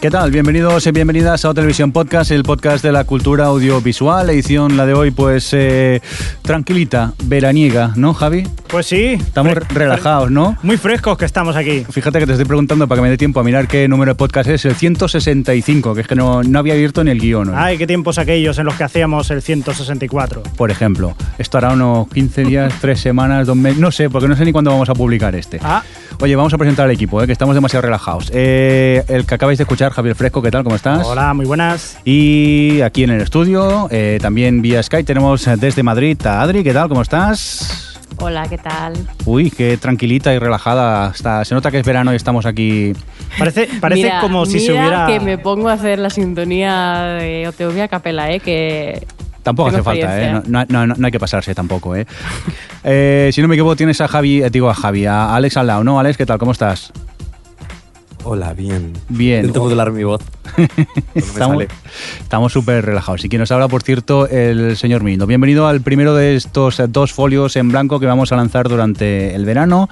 ¿Qué tal? Bienvenidos y bienvenidas a O Televisión Podcast, el podcast de la cultura audiovisual. Edición, la de hoy, pues eh, tranquilita, veraniega, ¿no, Javi? Pues sí. Estamos relajados, ¿no? Muy frescos que estamos aquí. Fíjate que te estoy preguntando para que me dé tiempo a mirar qué número de podcast es, el 165, que es que no, no había abierto ni el guion hoy. Ay, qué tiempos aquellos en los que hacíamos el 164. Por ejemplo, esto hará unos 15 días, 3 semanas, 2 meses, no sé, porque no sé ni cuándo vamos a publicar este. Ah, Oye, vamos a presentar al equipo, ¿eh? que estamos demasiado relajados. Eh, el que acabáis de escuchar, Javier Fresco, ¿qué tal? ¿Cómo estás? hola, muy buenas. Y aquí en el estudio, eh, también vía Skype, tenemos desde Madrid a Adri, ¿qué tal? ¿Cómo estás? Hola, ¿qué tal? Uy, qué tranquilita y relajada. Está, se nota que es verano y estamos aquí. Parece, parece Mira, como si se hubiera... que me pongo a hacer la sintonía de OTV a capela, ¿eh? Que Tampoco hace falta, ¿eh? experiencia. No, no- no- no hay que pasarse tampoco, ¿eh? Eh, Si no me equivoco, tienes a Javi, eh, digo a Javi, a Alex al lado, ¿no? Alex, ¿qué tal? ¿Cómo estás? Hola, bien. Bien. Intento modular mi voz. No me Estamos súper relajados. Y quien nos habla, por cierto, el señor Mirindo. Bienvenido al primero de estos eh, dos folios en blanco que vamos a lanzar durante el verano,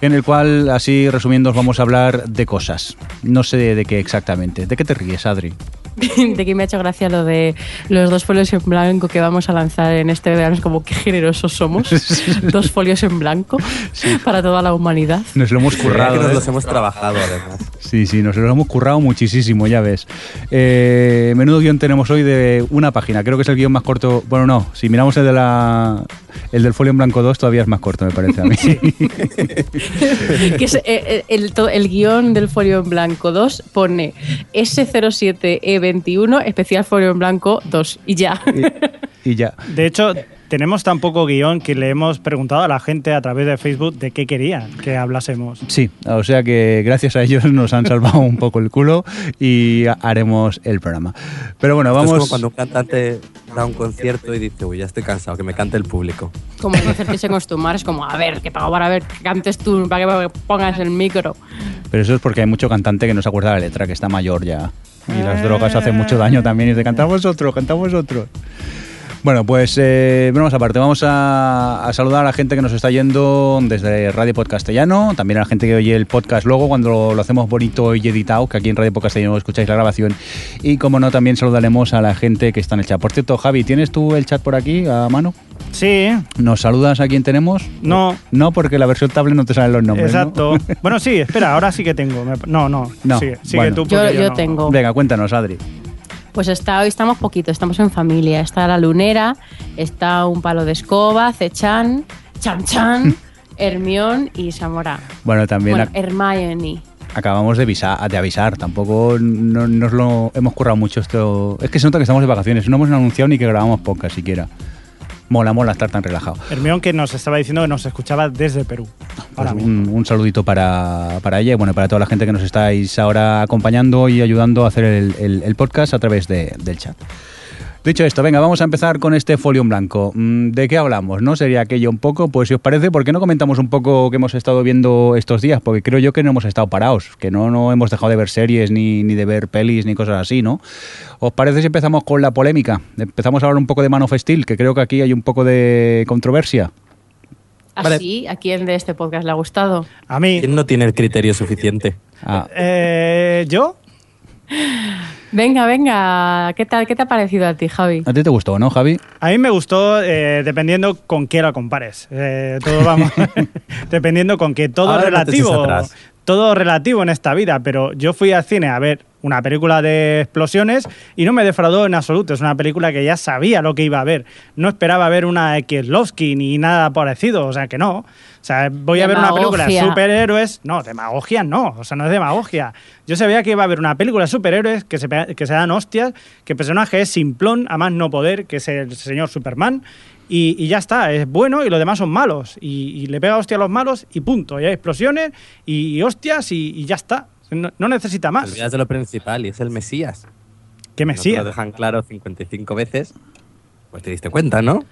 en el cual, así resumiendo, os vamos a hablar de cosas. No sé de qué exactamente. ¿De qué te ríes, Adri? de que me ha hecho gracia lo de los dos folios en blanco que vamos a lanzar en este verano. Es como qué generosos somos. dos folios en blanco para toda la humanidad. Nos lo hemos currado. que nos ¿eh? los hemos trabajado, además. Sí, sí, nos lo hemos currado muchísimo, ya ves. Eh, menudo guion tenemos hoy de una página. Creo que es el guion más corto. Bueno, no, si miramos el de la el del folio en blanco 2 todavía es más corto, me parece a mí. que es, eh, el, el guion del folio en blanco 2 pone S07E21 especial folio en blanco 2 y ya. y ya. De hecho, tenemos tan poco guion que le hemos preguntado a la gente a través de Facebook de qué querían que hablásemos. Sí, o sea que gracias a ellos nos han salvado un poco el culo y ha- haremos el programa. Pero bueno, Esto vamos. Es como cuando un cantante da un concierto y dice, uy, ya estoy cansado, que me cante el público. Como no hacerse acostumbar, es como, a ver, que pago para ver, que cantes tú, para que pongas el micro. Pero eso es porque hay mucho cantante que no se acuerda de la letra, que está mayor ya. Y las drogas hacen mucho daño también. Y de cantar vosotros, cantamos vosotros. Bueno, pues eh, vamos aparte. Vamos a, a saludar a la gente que nos está yendo desde Radio Podcastellano. También a la gente que oye el podcast luego cuando lo, lo hacemos bonito y editado, que aquí en Radio Podcastellano escucháis la grabación. Y como no, también saludaremos a la gente que está en el chat. Por cierto, Javi, ¿tienes tú el chat por aquí a mano? Sí, ¿Nos saludas a quién tenemos? no, No, porque la versión tablet no te salen los nombres. ¿no? exacto. Bueno, sí, espera, ahora sí que tengo. No, no, No, sigue, sigue bueno. tú Yo, yo no. tengo. Venga, cuéntanos, Adri. Pues está, hoy estamos poquito, estamos en familia. Está la lunera, está un palo de escoba, Cechan, Chan Chan, Hermión y Samora. Bueno, también Bueno, Hermione. acabamos de avisar, de avisar. Tampoco no- nos lo hemos currado mucho esto. Es que se nota que estamos de vacaciones. No hemos anunciado ni que grabamos podcast siquiera. Mola, mola estar tan relajado. Hermión que nos estaba diciendo que nos escuchaba desde Perú. Pues un, un saludito para, para ella y bueno, para toda la gente que nos estáis ahora acompañando y ayudando a hacer el, el- el podcast a través de- del chat. Dicho esto, venga, vamos a empezar con este folio en blanco. Mm, ¿De qué hablamos? ¿No? Sería aquello un poco, pues si os parece, ¿por qué no comentamos un poco qué hemos estado viendo estos días? Porque creo yo que no hemos estado parados, que no, no hemos dejado de ver series, ni, ni de ver pelis, ni cosas así, ¿no? ¿Os parece si empezamos con la polémica? Empezamos a hablar un poco de Man of Steel, que creo que aquí hay un poco de controversia. Así, ¿a quién de este podcast le ha gustado? A mí, ¿Quién no tiene el criterio suficiente? Ah, eh, ¿yo? Venga, venga, ¿qué tal? ¿Qué te ha parecido a ti, Javi? ¿A ti te gustó, no, Javi? A mí me gustó eh, dependiendo con qué la compares. Eh, todo vamos. dependiendo con que todo Ahora es relativo. todo relativo en esta vida, pero yo fui al cine a ver una película de explosiones y no me defraudó en absoluto. Es una película que ya sabía lo que iba a ver. No esperaba ver una Kieslowski ni nada parecido, o sea que no. O sea, voy a ver una película de superhéroes. No, demagogia no, o sea, no es demagogia. Yo sabía que iba a haber una película de superhéroes que se, que se dan hostias, que el personaje es simplón, a más no poder, que es el señor Superman. Y, y ya está, es bueno y los demás son malos. Y, y le pega hostia a los malos y punto. Y hay explosiones y, y hostias y ya está. No, no necesita Te más. olvidas de lo principal y es el Mesías. ¿Qué No te Mesías? lo dejan claro 55 veces. Pues te diste cuenta, ¿no?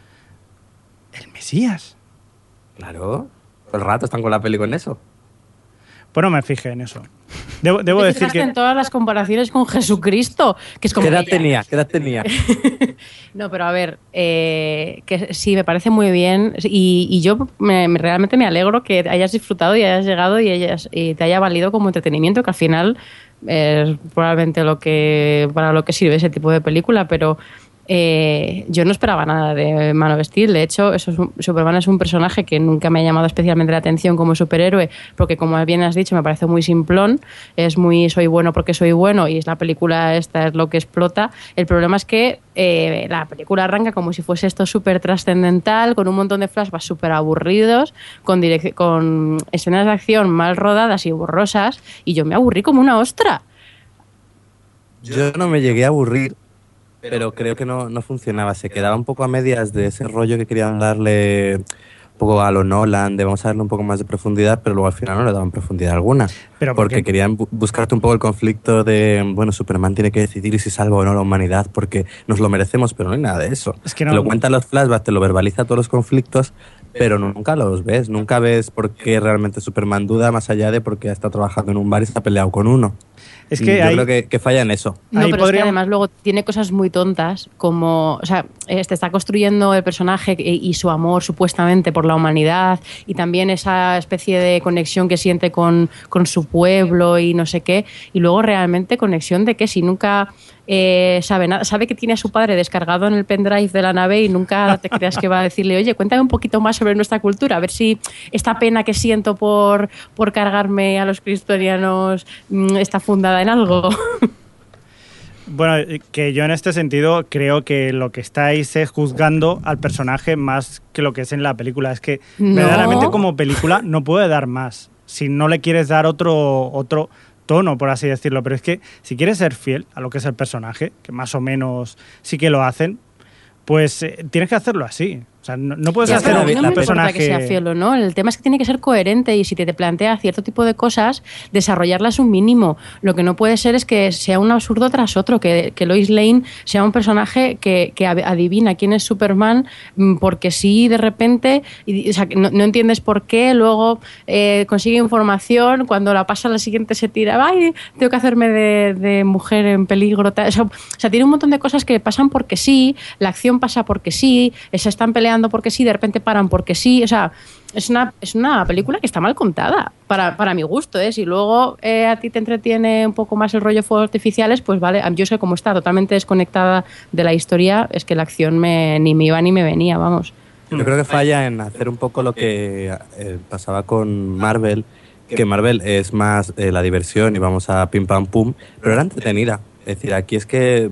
¿El Mesías? Claro. Todo el rato están con la peli con eso. Pues no me fijé en eso. Debo, debo Te decir que... en todas las comparaciones con Jesucristo, que es como ¿Qué edad tenía? ¿Qué edad tenía? No, pero a ver, eh, que sí, me parece muy bien y, y yo me- me- realmente me alegro que hayas disfrutado y hayas llegado y, hayas, y te haya valido como entretenimiento, que al final es probablemente lo que para lo que sirve ese tipo de película, pero eh, yo no esperaba nada de Man of Steel. De hecho, eso es un- Superman es un personaje que nunca me ha llamado especialmente la atención como superhéroe, porque como bien has dicho, me parece muy simplón. Es muy soy bueno porque soy bueno y es la película esta es lo que explota. El problema es que eh, la película arranca como si fuese esto súper trascendental, con un montón de flashbacks súper aburridos, con, con escenas de acción mal rodadas y borrosas, y yo me aburrí como una ostra. Yo no me llegué a aburrir, pero creo que no, no funcionaba. Se quedaba un poco a medias de ese rollo que querían darle un poco a lo Nolan, de vamos a darle un poco más de profundidad, pero luego al final no le daban profundidad alguna. Pero ¿por porque qué? querían bu- buscarte un poco el conflicto de, bueno, Superman tiene que decidir si salva o no la humanidad porque nos lo merecemos, pero no hay nada de eso. Es que no- Te lo cuentan los flashbacks, te lo verbaliza todos los conflictos, pero nunca los ves. Nunca ves por qué realmente Superman duda más allá de porque ha estado trabajando en un bar y se ha peleado con uno. Es que yo hay- creo que, que falla en eso. No, Ahí pero es que además luego tiene cosas muy tontas, como, o sea, este está construyendo el personaje y, y su amor supuestamente por la humanidad y también esa especie de conexión que siente con, con su pueblo y no sé qué, y luego realmente conexión de que si nunca eh, sabe sabe que tiene a su padre descargado en el pendrive de la nave y nunca te creas que va a decirle, oye, cuéntame un poquito más sobre nuestra cultura, a ver si esta pena que siento por, por cargarme a los cristianos mm, está fundada en algo. Bueno, eh, que yo en este sentido creo que lo que estáis es juzgando al personaje más que lo que es en la película. Es que No. verdaderamente como película no puede dar más. Si no le quieres dar otro, otro tono, por así decirlo. Pero es que si quieres ser fiel a lo que es el personaje, que más o menos sí que lo hacen, pues eh, tienes que hacerlo así. O sea, no, no puedes Ya, hacer un no me personaje... que sea fiel o no. El tema es que tiene que ser coherente y si te, te plantea cierto tipo de cosas, desarrollarlas un mínimo. Lo que no puede ser es que sea un absurdo tras otro, que, que Lois Lane sea un personaje que, que ad- adivina quién es Superman mm, porque sí, de repente, y- o sea, que no, no entiendes por qué, luego eh, consigue información, cuando la pasa a la siguiente se tira, ay, tengo que hacerme de, de mujer en peligro. tal". O sea, o sea, tiene un montón de cosas que pasan porque sí, la acción pasa porque sí, se están peleando porque sí, de repente paran porque sí. O sea, es una, es una película que está mal contada, para, para mi gusto. ¿eh? Si luego eh, a ti te entretiene un poco más el rollo fuegos artificiales, pues vale. Yo sé cómo está totalmente desconectada de la historia, es que la acción me, ni me iba ni me venía, vamos. Yo creo que falla en hacer un poco lo que eh, pasaba con Marvel, que Marvel es más eh, la diversión y vamos a pim pam pum, pero era entretenida. Es decir, aquí es que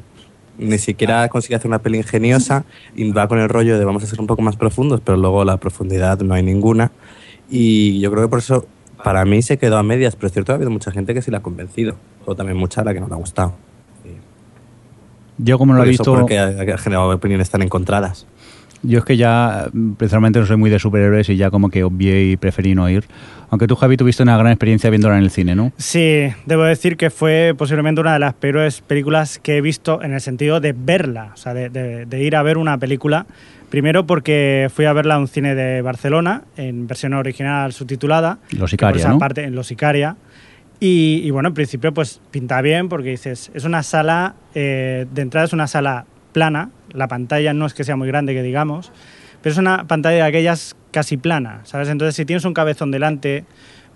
ni siquiera consigue hacer una peli ingeniosa y va con el rollo de vamos a ser un poco más profundos, pero luego la profundidad no hay ninguna. Y yo creo que por eso para mí se quedó a medias, pero es cierto que ha habido mucha gente que sí la ha convencido, o también mucha a la que no le ha gustado. Yo como no lo he visto, porque ha generado opiniones tan encontradas. Yo es que ya precisamente no soy muy de superhéroes y ya como que obvié y preferí no ir. Aunque tú, Javi, tuviste una gran experiencia viéndola en el cine, ¿no? Sí, debo decir que fue posiblemente una de las peores películas que he visto en el sentido de verla, o sea, de, de- de ir a ver una película. Primero porque fui a verla a un cine de Barcelona, en versión original subtitulada. Los que por Icaria, esa ¿no? parte, en Los Icaria. Y, y bueno, en principio pues pinta bien porque dices, es una sala, eh, de entrada es una sala plana, la pantalla no es que sea muy grande que digamos, pero es una pantalla de aquellas casi plana, ¿sabes? Entonces si tienes un cabezón delante,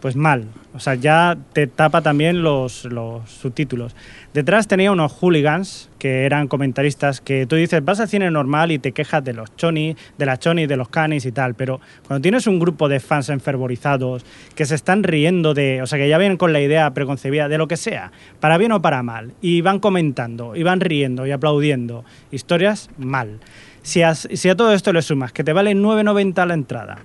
pues mal. O sea, ya te tapa también los, los subtítulos. Detrás tenía unos hooligans que eran comentaristas que tú dices, vas al cine normal y te quejas de los chonis, de las chonis, de los canis y tal, pero cuando tienes un grupo de fans enfervorizados que se están riendo de, o sea, que ya vienen con la idea preconcebida de lo que sea, para bien o para mal, y van comentando, y van riendo y aplaudiendo, historias mal. Si a, si a todo esto le sumas que te vale 9.90 la entrada,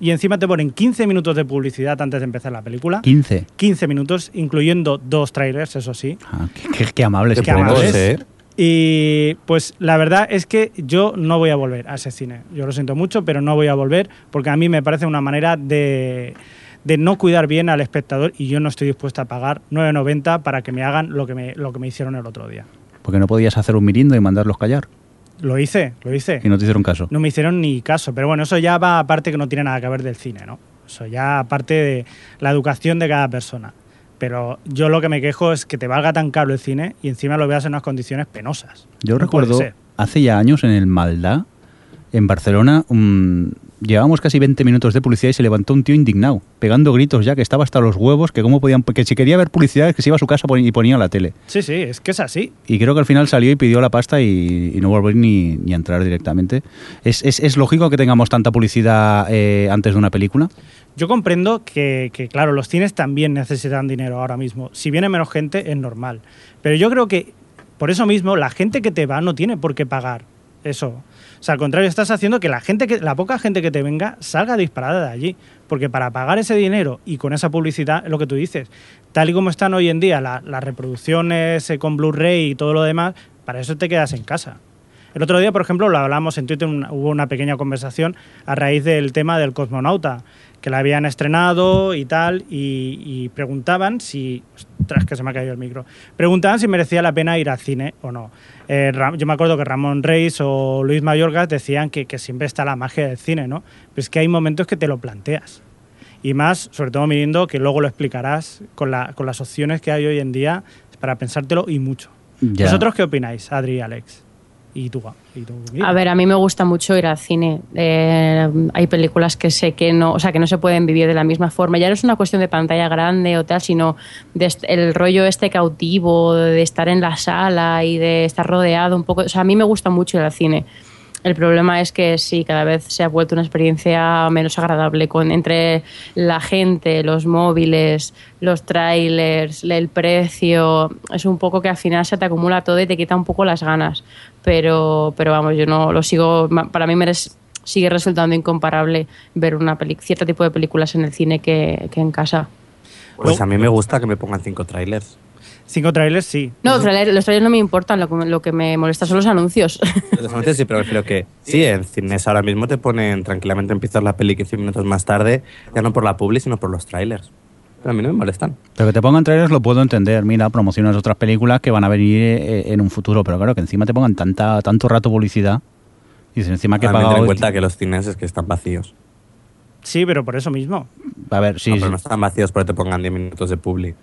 y encima te ponen 15 minutos de publicidad antes de empezar la película. 15. 15 minutos, incluyendo dos trailers, eso sí. Ah, qué, qué- qué amables. Qué. Y pues la verdad es que yo no voy a volver a ese cine. Yo lo siento mucho, pero no voy a volver porque a mí me parece una manera de, de no cuidar bien al espectador y yo no estoy dispuesta a pagar 9.90 para que me hagan lo que me, lo que me hicieron el otro día. Porque no podías hacer un mirindo y mandarlos callar. Lo hice, lo hice. Y no te hicieron caso. No me hicieron ni caso, pero bueno, eso ya va aparte que no tiene nada que ver del cine, ¿no? Eso ya aparte de la educación de cada persona. Pero yo lo que me quejo es que te valga tan caro el cine y encima lo veas en unas condiciones penosas. Yo No recuerdo hace ya años en el Maldá, en Barcelona, mm, llevábamos casi 20 minutos de publicidad y se levantó un tío indignado, pegando gritos ya que estaba hasta los huevos, que cómo podían, que si quería ver publicidad que se iba a su casa y ponía la tele. Sí, sí, es que es así. Y creo que al final salió y pidió la pasta y, y no volvió ni, ni a entrar directamente. ¿Es, es, es lógico que tengamos tanta publicidad eh, antes de una película? Yo comprendo que, que, claro, los cines también necesitan dinero ahora mismo. Si viene menos gente, es normal. Pero yo creo que, por eso mismo, la gente que te va no tiene por qué pagar eso. O sea, al contrario, estás haciendo que la gente que, la poca gente que te venga salga disparada de allí. Porque para pagar ese dinero y con esa publicidad, lo que tú dices, tal y como están hoy en día la- las reproducciones eh, con Blu-ray y todo lo demás, para eso te quedas en casa. El otro día, por ejemplo, lo hablamos en Twitter, una- hubo una pequeña conversación a raíz del tema del cosmonauta, que la habían estrenado y tal, y, y preguntaban si... Ostras, que se me ha caído el micro. Preguntaban si merecía la pena ir al cine o no. Eh, yo me acuerdo que Ramón Reis o Luis Mayorgas decían que, que siempre está la magia del cine, ¿no? Pero es que hay momentos que te lo planteas. Y más, sobre todo midiendo que luego lo explicarás con, la- con las opciones que hay hoy en día para pensártelo y mucho. Ya. ¿Vosotros qué opináis, Adri y Alex? Y tú. A ver, a mí me gusta mucho ir al cine. Eh, hay películas que sé que no, o sea, que no se pueden vivir de la misma forma. Ya no es una cuestión de pantalla grande o tal, sino de el rollo este cautivo, de estar en la sala y de estar rodeado un poco. O sea, a mí me gusta mucho ir al cine. El problema es que sí, cada vez se ha vuelto una experiencia menos agradable con entre la gente, los móviles, los trailers, el precio. Es un poco que al final se te acumula todo y te quita un poco las ganas. Pero, pero vamos, yo no lo sigo. ma- Para mí me res- sigue resultando incomparable ver una peli cierto tipo de películas en el cine que, que en casa. Pues a mí me gusta que me pongan cinco trailers. Cinco trailers, sí. No, trailer- los trailers no me importan, lo que, me- lo que me molesta son los anuncios. Personalmente sí, pero prefiero que sí, en cines ahora mismo te ponen tranquilamente empiezas la peli 15 minutos más tarde, ya no por la publi, sino por los trailers. Pero a mí no me molestan. Pero que te pongan trailers lo puedo entender. Mira, promocionas otras películas que van a venir eh, en un futuro. Pero claro, que encima te pongan tanta, tanto rato publicidad. Y encima que he pagado... en cuenta que los cines es que están vacíos. Sí, pero por eso mismo. A ver, sí, no, sí. pero no están vacíos porque te pongan 10 minutos de publi.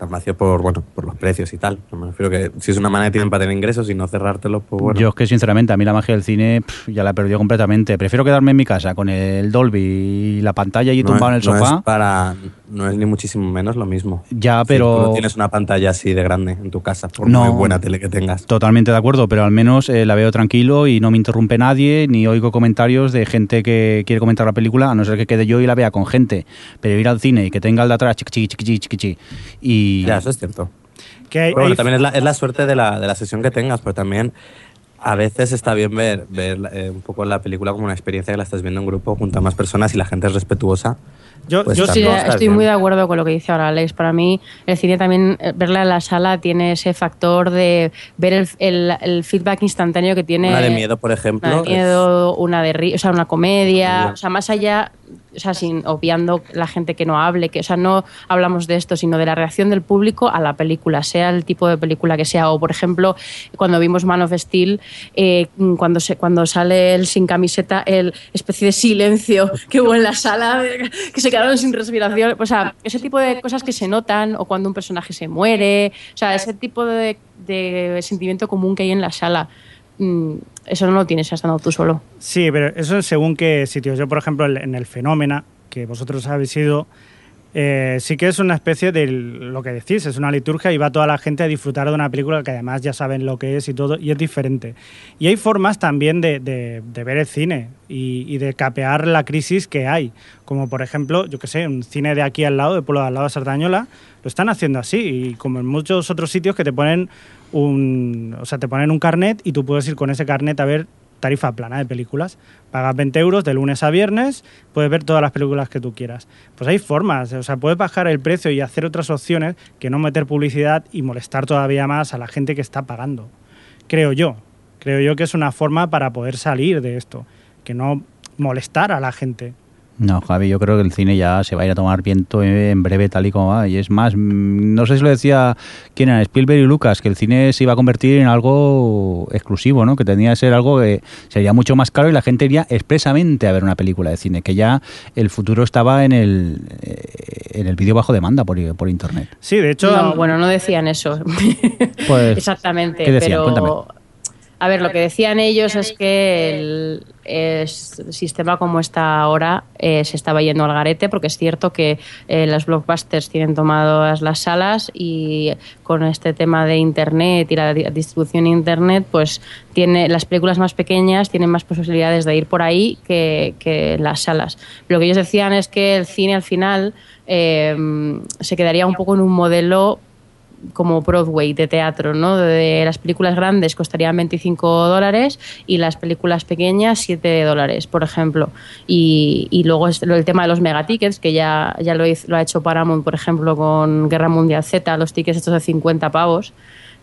Están vacíos por, bueno, por los precios y tal. No me refiero que si es una manera que tienen para tener ingresos y no cerrártelo, pues bueno. Yo es que sinceramente a mí la magia del cine pf, ya la he perdido completamente. Prefiero quedarme en mi casa con el Dolby y la pantalla y no tumbado en es, el no sofá. es para, no es ni muchísimo menos lo mismo. Ya, Si pero tú no tienes una pantalla así de grande en tu casa, por No. muy buena tele que tengas. totalmente de acuerdo, pero al menos eh, la veo tranquilo y no me interrumpe nadie ni oigo comentarios de gente que quiere comentar la película, a no ser que quede yo y la vea con gente. Pero ir al cine y que tenga el de atrás chiqui chiqui chiqui chiqui y Ya, eso es cierto. Que hay- Pero bueno, hay- también es la, es la suerte de la, de la sesión que tengas, pero también a veces está bien ver, ver eh, un poco la película como una experiencia que la estás viendo en grupo junto a más personas y la gente es respetuosa. Yo, pues yo Sí, estoy muy de acuerdo con lo que dice ahora Alex. Para mí, el cine también, eh, verla en la sala, tiene ese factor de ver el, el- el feedback instantáneo que tiene. Una de miedo, por ejemplo. Una de es- miedo, una de o sea, una comedia, o sea, más allá, o sea, sin obviando la gente que no hable, que, o sea, no hablamos de esto, sino de la reacción del público a la película, sea el tipo de película que sea. O, por ejemplo, cuando vimos Man of Steel, eh, cuando, se, cuando sale él sin camiseta, el especie de silencio que hubo en la sala, que se quedaron sin respiración. O sea, ese tipo de cosas que se notan, o cuando un personaje se muere, o sea, ese tipo de, de sentimiento común que hay en la sala. mm, Eso no lo tienes estando tú solo. Sí, pero eso es según qué sitios. Yo, por ejemplo, en el Fenómena, que vosotros habéis ido, eh, sí que es una especie de lo que decís, es una liturgia y va toda la gente a disfrutar de una película que además ya saben lo que es y todo, y es diferente. Y hay formas también de, de- de ver el cine y, y de capear la crisis que hay, como por ejemplo, yo que sé, un cine de aquí al lado, de Pueblo de al lado de Sardañola, lo están haciendo así, y como en muchos otros sitios que te ponen un, o sea, te ponen un carnet y tú puedes ir con ese carnet a ver tarifa plana de películas. Pagas 20 euros de lunes a viernes, puedes ver todas las películas que tú quieras. Pues hay formas, o sea, puedes bajar el precio y hacer otras opciones que no meter publicidad y molestar todavía más a la gente que está pagando. Creo yo. Creo yo que es una forma para poder salir de esto, que no molestar a la gente. No, Javi, yo creo que el cine ya se va a ir a tomar viento en breve tal y como va. Y es más, mm, no sé si lo decía quién era, Spielberg y Lucas, que el cine se iba a convertir en algo exclusivo, ¿no? Que tenía que ser algo que sería mucho más caro y la gente iría expresamente a ver una película de cine, que ya el futuro estaba en el, eh, en el vídeo bajo demanda por, por internet. Sí, de hecho... No, bueno, no decían eso. Pues, Exactamente. ¿qué decían? pero, Cuéntame. A ver, lo que decían ellos es que el, sistema como está ahora eh, se estaba yendo al garete, porque es cierto que eh, las blockbusters tienen tomadas las salas y con este tema de internet y la di- distribución en internet, pues tiene las películas más pequeñas tienen más posibilidades de ir por ahí que, que las salas. Lo que ellos decían es que el cine al final eh, se quedaría un poco en un modelo como Broadway de teatro, ¿no? De las películas grandes costarían 25 dólares y las películas pequeñas 7 dólares, por ejemplo. Y, y luego el tema de los megatickets, que ya, ya lo, hizo- lo ha hecho Paramount, por ejemplo, con Guerra Mundial Z, los tickets estos de 50 pavos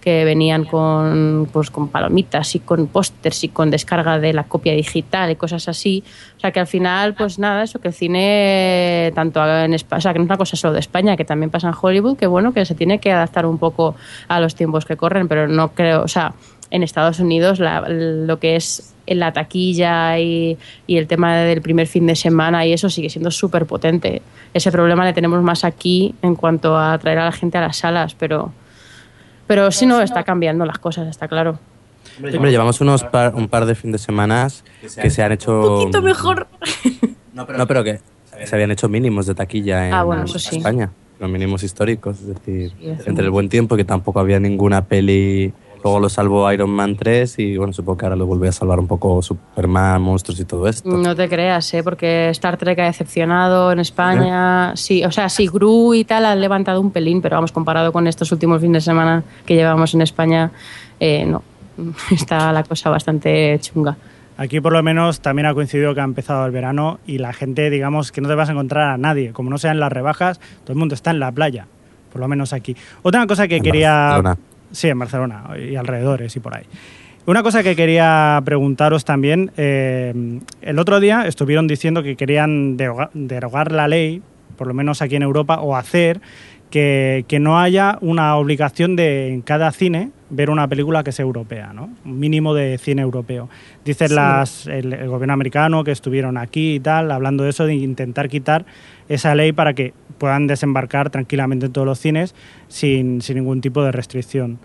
que venían con, pues, con palomitas y con pósters y con descarga de la copia digital y cosas así. O sea que al final, pues nada, eso que el cine, tanto en España, o sea que no es una cosa solo de España, que también pasa en Hollywood, que bueno, que se tiene que adaptar un poco a los tiempos que corren, pero no creo, o sea, en Estados Unidos la- lo que es la taquilla y, y el tema del primer fin de semana y eso sigue siendo súper potente. Ese problema le tenemos más aquí en cuanto a traer a la gente a las salas, pero... Pero sí, no, está cambiando las cosas, está claro. Hombre, llevamos unos par- un par de fin de semanas que se han hecho... Un poquito mejor. No, pero que se habían hecho mínimos de taquilla en Ah, bueno, eso sí. España. Los mínimos históricos, es decir, Sí, entre el buen tiempo que tampoco había ninguna peli... Luego lo salvó Iron Man 3 y bueno, supongo que ahora lo vuelve a salvar un poco Superman, monstruos y todo esto. No te creas, ¿eh? porque Star Trek ha decepcionado en España. Sí, o sea, sí, Gru y tal han levantado un pelín, pero vamos, comparado con estos últimos fines de semana que llevamos en España, eh, no. Está la cosa bastante chunga. Aquí por lo menos también ha coincidido que ha empezado el verano y la gente, digamos, que no te vas a encontrar a nadie. Como no sean las rebajas, todo el mundo está en la playa, por lo menos aquí. Otra cosa que En quería... Barcelona. Sí, en Barcelona y alrededores y por ahí. Una cosa que quería preguntaros también, eh, el otro día estuvieron diciendo que querían deroga- derogar la ley, por lo menos aquí en Europa, o hacer que, que no haya una obligación de en cada cine ver una película que sea europea, ¿no? Un mínimo de cine europeo. Dicen Sí. las, el, el gobierno americano que estuvieron aquí y tal, hablando de eso, de intentar quitar esa ley para que puedan desembarcar tranquilamente en todos los cines sin, sin ningún tipo de restricción.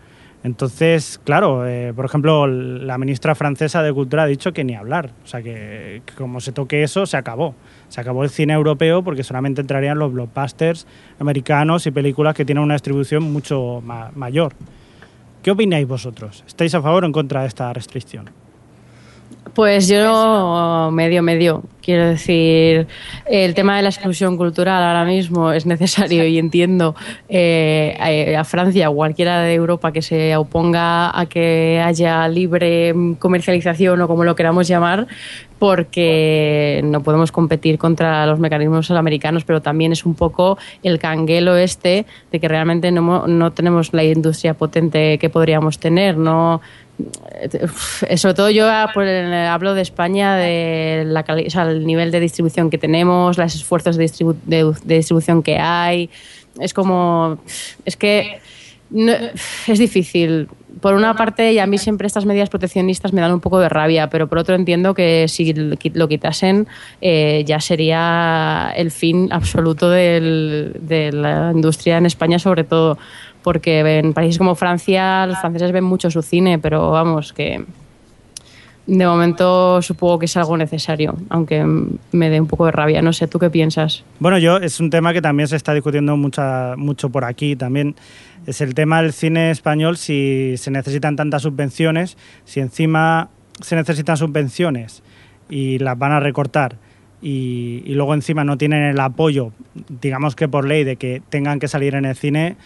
Entonces, claro, eh, por ejemplo, la ministra francesa de Cultura ha dicho que ni hablar. O sea, que, que como se toque eso, se acabó. Se acabó el cine europeo porque solamente entrarían los blockbusters americanos y películas que tienen una distribución mucho ma- mayor. ¿Qué opináis vosotros? ¿Estáis a favor o en contra de esta restricción? Pues yo medio medio. Quiero decir, el tema de la exclusión cultural ahora mismo es necesario y entiendo eh, a, a Francia o cualquiera de Europa que se oponga a que haya libre comercialización o como lo queramos llamar, porque no podemos competir contra los mecanismos americanos, pero también es un poco el canguelo este de que realmente no, no tenemos la industria potente que podríamos tener, no eh, sobre todo yo ah, hablo de España, de nivel de distribución que tenemos, los esfuerzos de, distribu- de- de distribución que hay. Es como. Es que. es difícil. Por una parte, y a mí siempre estas medidas proteccionistas me dan un poco de rabia, pero por otro entiendo que si lo qui- lo quitasen eh, ya sería el fin absoluto de la industria en España, sobre todo porque en países como Francia los franceses ven mucho su cine, pero vamos, que De momento supongo que es algo necesario, aunque me dé un poco de rabia. No sé, ¿tú qué piensas? Bueno, yo es un tema que también se está discutiendo mucho por aquí también. Es el tema del cine español, si se necesitan tantas subvenciones, si encima se necesitan subvenciones y las van a recortar y, luego encima no tienen el apoyo, digamos que por ley, de que tengan que salir en el cine,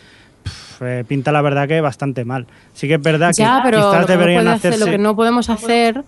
eh, pinta la verdad que bastante mal. Sí que es verdad que pero quizás lo que, no deberían hacer- hacerse... lo que no podemos hacer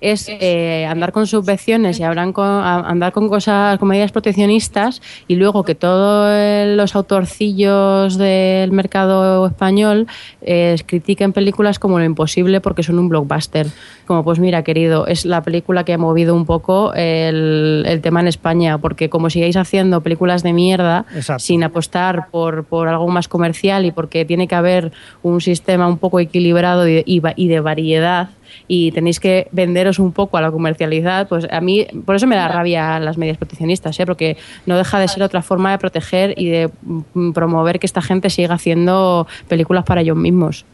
es eh, andar con subvenciones y hablan con- a- andar con cosas, con medidas proteccionistas y luego que todos los autorcillos del mercado español eh, critiquen películas como Lo Imposible porque son un blockbuster. Como pues mira, querido, es la película que ha movido un poco el, el tema en España porque como sigáis haciendo películas de mierda Exacto. sin apostar por, por algo más comercial y porque tiene que haber un sistema un poco equilibrado y, y va- y de variedad y tenéis que venderos un poco a la comercialidad, pues a mí por eso me da rabia las medidas proteccionistas, ¿eh? porque no deja de ser otra forma de proteger y de mm, promover que esta gente siga haciendo películas para ellos mismos.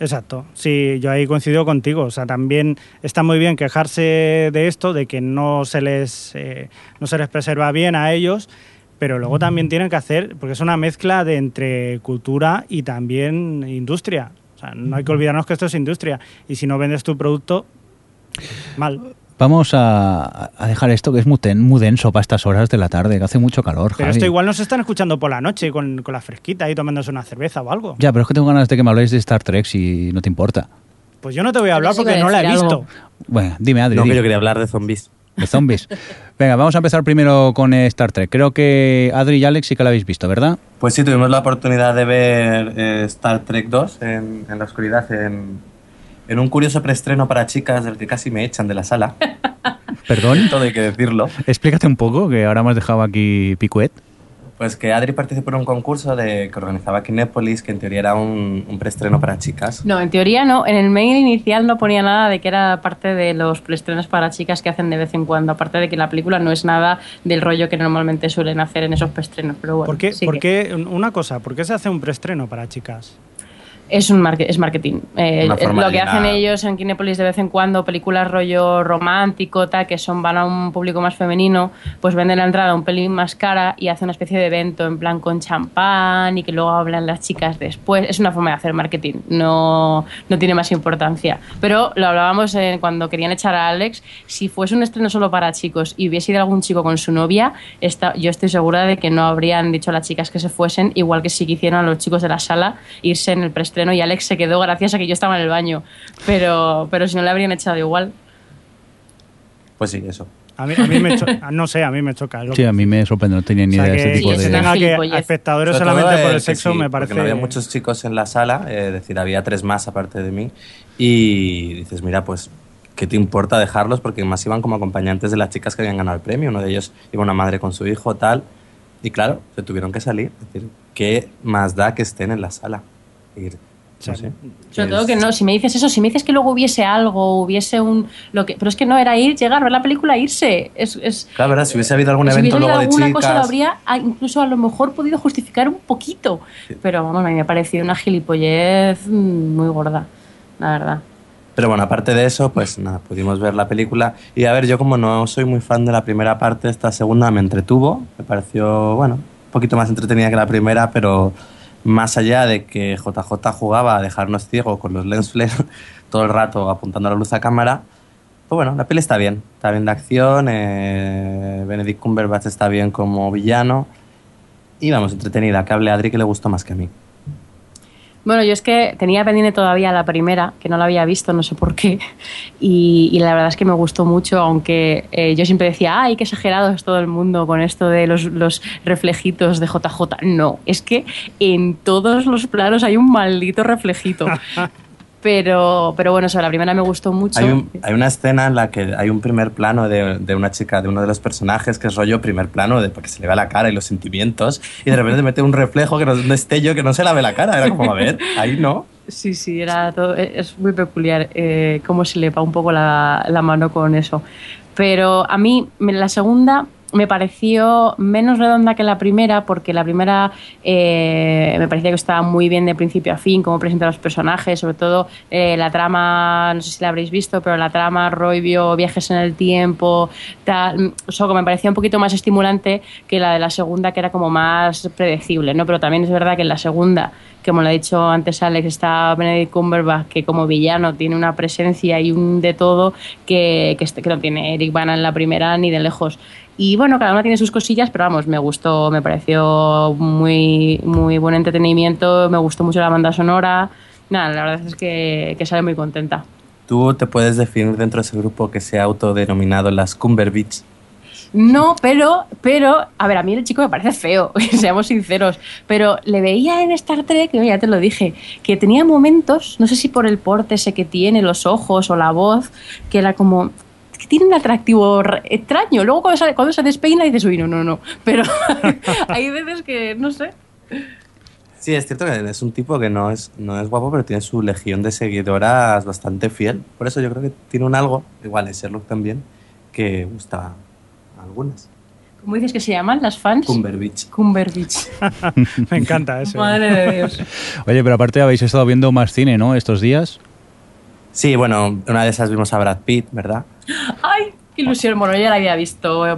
Exacto, sí, yo ahí coincido contigo. O sea, también está muy bien quejarse de esto, de que no se les, eh, no se les preserva bien a ellos, pero luego también tienen que hacer, porque es una mezcla de entre cultura y también industria. O sea, no hay que olvidarnos que esto es industria. Y si no vendes tu producto, mal. Vamos a, a dejar esto que es muy, ten- muy denso para estas horas de la tarde, que hace mucho calor. Pero Javi. esto igual nos están escuchando por la noche con, con la fresquita y tomándose una cerveza o algo. Ya, pero es que tengo ganas de que me habléis de Star Trek si no te importa. Pues yo no te voy a hablar porque no la he visto. algo. Bueno, dime, Adri. No, que yo quería hablar de zombies. de zombies. Venga, vamos a empezar primero con eh, Star Trek. Creo que Adri y Alex sí que la habéis visto, ¿verdad? Pues sí, tuvimos la oportunidad de ver eh, Star Trek 2 en, en la oscuridad, en, en un curioso preestreno para chicas del que casi me echan de la sala. Perdón. Todo hay que decirlo. Explícate un poco, que ahora hemos dejado aquí Picuet. Pues que Adri participó en un concurso de, que organizaba Kinépolis, que en teoría era un, un preestreno para chicas. No, en teoría no. En el mail inicial no ponía nada de que era parte de los preestrenos para chicas que hacen de vez en cuando. Aparte de que la película no es nada del rollo que normalmente suelen hacer en esos preestrenos. Pero bueno, ¿Por qué, sí por qué- una cosa, ¿por qué se hace un preestreno para chicas? Es un es marketing. Eh, eh, lo que hacen ellos en Kinépolis de vez en cuando, películas rollo romántico, tal, que son van a un público más femenino, pues venden la entrada un pelín más cara y hacen una especie de evento en plan con champán y que luego hablan las chicas después. Es una forma de hacer marketing, no, no tiene más importancia. Pero lo hablábamos en- cuando querían echar a Alex, si fuese un estreno solo para chicos y hubiese ido algún chico con su novia, esta- yo estoy segura de que no habrían dicho a las chicas que se fuesen, igual que sí que hicieron a los chicos de la sala irse en el preestreno y Alex se quedó gracias a que yo estaba en el baño. Pero, pero si no le habrían echado igual. Pues sí, eso. A mí, a mí me cho- no sé, a mí me choca. Lo- Sí, a mí me sorprende, no tenía ni o sea, idea de este tipo que se de... una tenga que a espectadores Sobre todo, solamente por el sexo sí, me parece... Porque no había muchos chicos en la sala, eh, es decir, había tres más aparte de mí. Y dices, mira, pues, ¿qué te importa dejarlos? Porque más iban como acompañantes de las chicas que habían ganado el premio. Uno de ellos iba una madre con su hijo, tal. Y claro, se tuvieron que salir. Es decir, ¿qué más da que estén en la sala? No sé. Sobre todo que no, si me dices eso, si me dices que luego hubiese algo, hubiese un... Lo que, pero es que no era ir, llegar, ver la película, irse. Es, es, Claro, ¿verdad? Si hubiese habido algún si evento hubiese luego habido de alguna chicas... cosa lo habría ah, incluso a lo mejor podido justificar un poquito. Pero vamos, a mí me ha parecido una gilipollez mm, muy gorda, la verdad. Pero bueno, aparte de eso, pues nada, pudimos ver la película. Y a ver, yo como no soy muy fan de la primera parte, esta segunda me entretuvo. Me pareció, bueno, un poquito más entretenida que la primera, pero más allá de que JJ jugaba a dejarnos ciegos con los lens flare todo el rato apuntando la luz a cámara, pues bueno, la peli está bien. Está bien de acción, eh, Benedict Cumberbatch está bien como villano. Y vamos, entretenida, que hable Adri que le gustó más que a mí. Bueno, yo es que tenía pendiente todavía la primera, que no la había visto, no sé por qué, y, la verdad es que me gustó mucho, aunque eh, yo siempre decía, ay, qué exagerado es todo el mundo con esto de los, los reflejitos de JJ. No, es que en todos los planos hay un maldito reflejito. Pero, pero bueno, eso, la primera me gustó mucho. Hay, un- hay una escena en la que hay un primer plano de, de una chica, de uno de los personajes, que es rollo primer plano, de porque se le ve la cara y los sentimientos, y de repente mete un reflejo, que no, un destello, que no se la ve la cara. Era como, a ver, ahí no. Sí, sí, era todo, es muy peculiar eh, cómo se le va un poco la, la mano con eso. Pero a mí, la segunda, me pareció menos redonda que la primera, porque la primera eh, me parecía que estaba muy bien de principio a fin, cómo presenta los personajes, sobre todo eh, la trama, no sé si la habréis visto, pero la trama rollo, viajes en el tiempo, tal, que me parecía un poquito más estimulante que la de la segunda, que era como más predecible, ¿no? Pero también es verdad que en la segunda, como lo ha dicho antes Alex, está Benedict Cumberbatch, que como villano tiene una presencia y un de todo que, que, este- no tiene Eric Bana en la primera ni de lejos. Y bueno, cada una tiene sus cosillas, pero vamos, me gustó, me pareció muy, muy buen entretenimiento, me gustó mucho la banda sonora. Nada, la verdad es que, que sale muy contenta. Tú te puedes definir dentro de ese grupo que se ha autodenominado las Cumberbeach. No, pero, pero, a ver, a mí el chico me parece feo, seamos sinceros, pero le veía en Star Trek, que ya te lo dije, que tenía momentos, no sé si por el porte ese que tiene, los ojos o la voz, que era como, tiene un atractivo extraño. Luego cuando, sale, cuando se despeina dices, uy, no, no, no. Pero hay veces que, no sé. Sí, es cierto que es un tipo que no es, no es guapo, pero tiene su legión de seguidoras bastante fiel. Por eso yo creo que tiene un algo, igual en Sherlock también, que gusta a algunas. ¿Cómo dices que se llaman las fans? Cumberbeach. Cumberbatch. Me encanta eso. Madre de Dios. Oye, pero aparte habéis estado viendo más cine, ¿no? Estos días. Sí, bueno, una de esas vimos a Brad Pitt, ¿verdad? ¡Ay! Qué ilusión. Bueno, yo ya la había visto. en-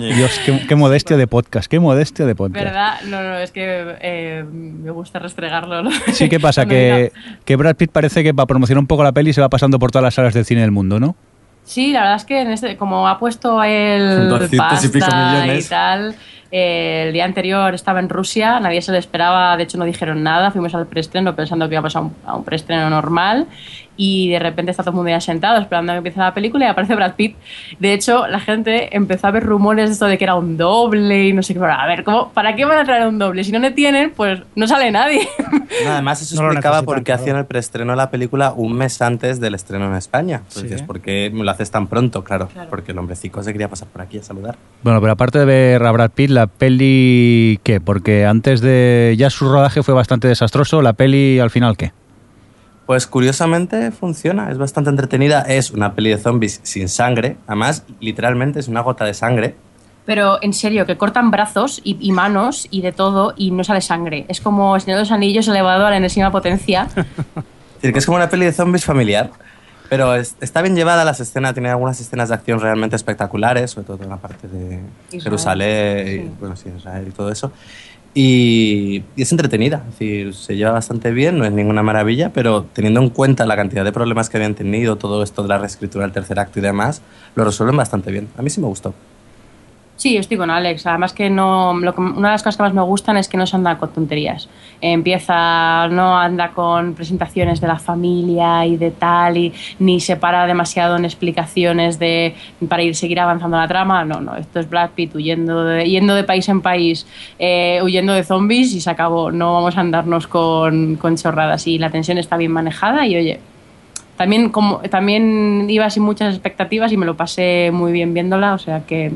Dios, qué, qué modestia de podcast, qué modestia de podcast. ¿Verdad? No, no, es que eh, me gusta restregarlo. ¿no? Sí, ¿qué pasa? Que, que Brad Pitt parece que para promocionar un poco la peli se va pasando por todas las salas del cine del mundo, ¿no? Sí, la verdad es que en este, como ha puesto el 200 y pico pasta millones. y tal, el día anterior estaba en Rusia, nadie se lo esperaba, de hecho no dijeron nada, fuimos al preestreno pensando que íbamos a un, a un preestreno normal y de repente está todo el mundo ya sentado esperando a que empiece la película y aparece Brad Pitt. De hecho, la gente empezó a ver rumores de esto de que era un doble y no sé qué, pero a ver, ¿cómo, ¿para qué van a traer un doble? Si no le tienen, pues no sale nadie. No, además, eso No explicaba por qué hacían el preestreno de la película un mes antes del estreno en España. Pues Sí. ¿por qué me lo haces tan pronto? Claro, Claro. porque el hombrecito se quería pasar por aquí a saludar. Bueno, pero aparte de ver a Brad Pitt, la peli, ¿qué? Porque antes de... Ya su rodaje fue bastante desastroso, la peli al final, ¿qué? Pues curiosamente funciona, es bastante entretenida. Es una peli de zombies sin sangre, además, literalmente es una gota de sangre. Pero en serio, que cortan brazos y, y manos y de todo y no sale sangre. Es como el Señor de los Anillos elevado a la enésima potencia. Es decir, que es como una peli de zombies familiar. Pero es- está bien llevada las escenas, tiene algunas escenas de acción realmente espectaculares, sobre todo en la parte de Israel. Jerusalén, y, Sí. bueno, sí, Israel y todo eso. Y, es entretenida, es decir, se lleva bastante bien, no es ninguna maravilla, pero teniendo en cuenta la cantidad de problemas que habían tenido, todo esto de la reescritura del tercer acto y demás, lo resuelven bastante bien. A mí sí me gustó. Sí, estoy con Alex. Además que no, lo una de las cosas que más me gustan es que no se anda con tonterías. Empieza, no anda con presentaciones de la familia y de tal, y ni se para demasiado en explicaciones de para ir seguir avanzando la trama. No, no. Esto es Brad Pitt huyendo de, yendo de país en país, eh, huyendo de zombies y se acabó. No vamos a andarnos con, con chorradas. Y la tensión está bien manejada y oye, también, como, también iba sin muchas expectativas y me lo pasé muy bien viéndola, o sea que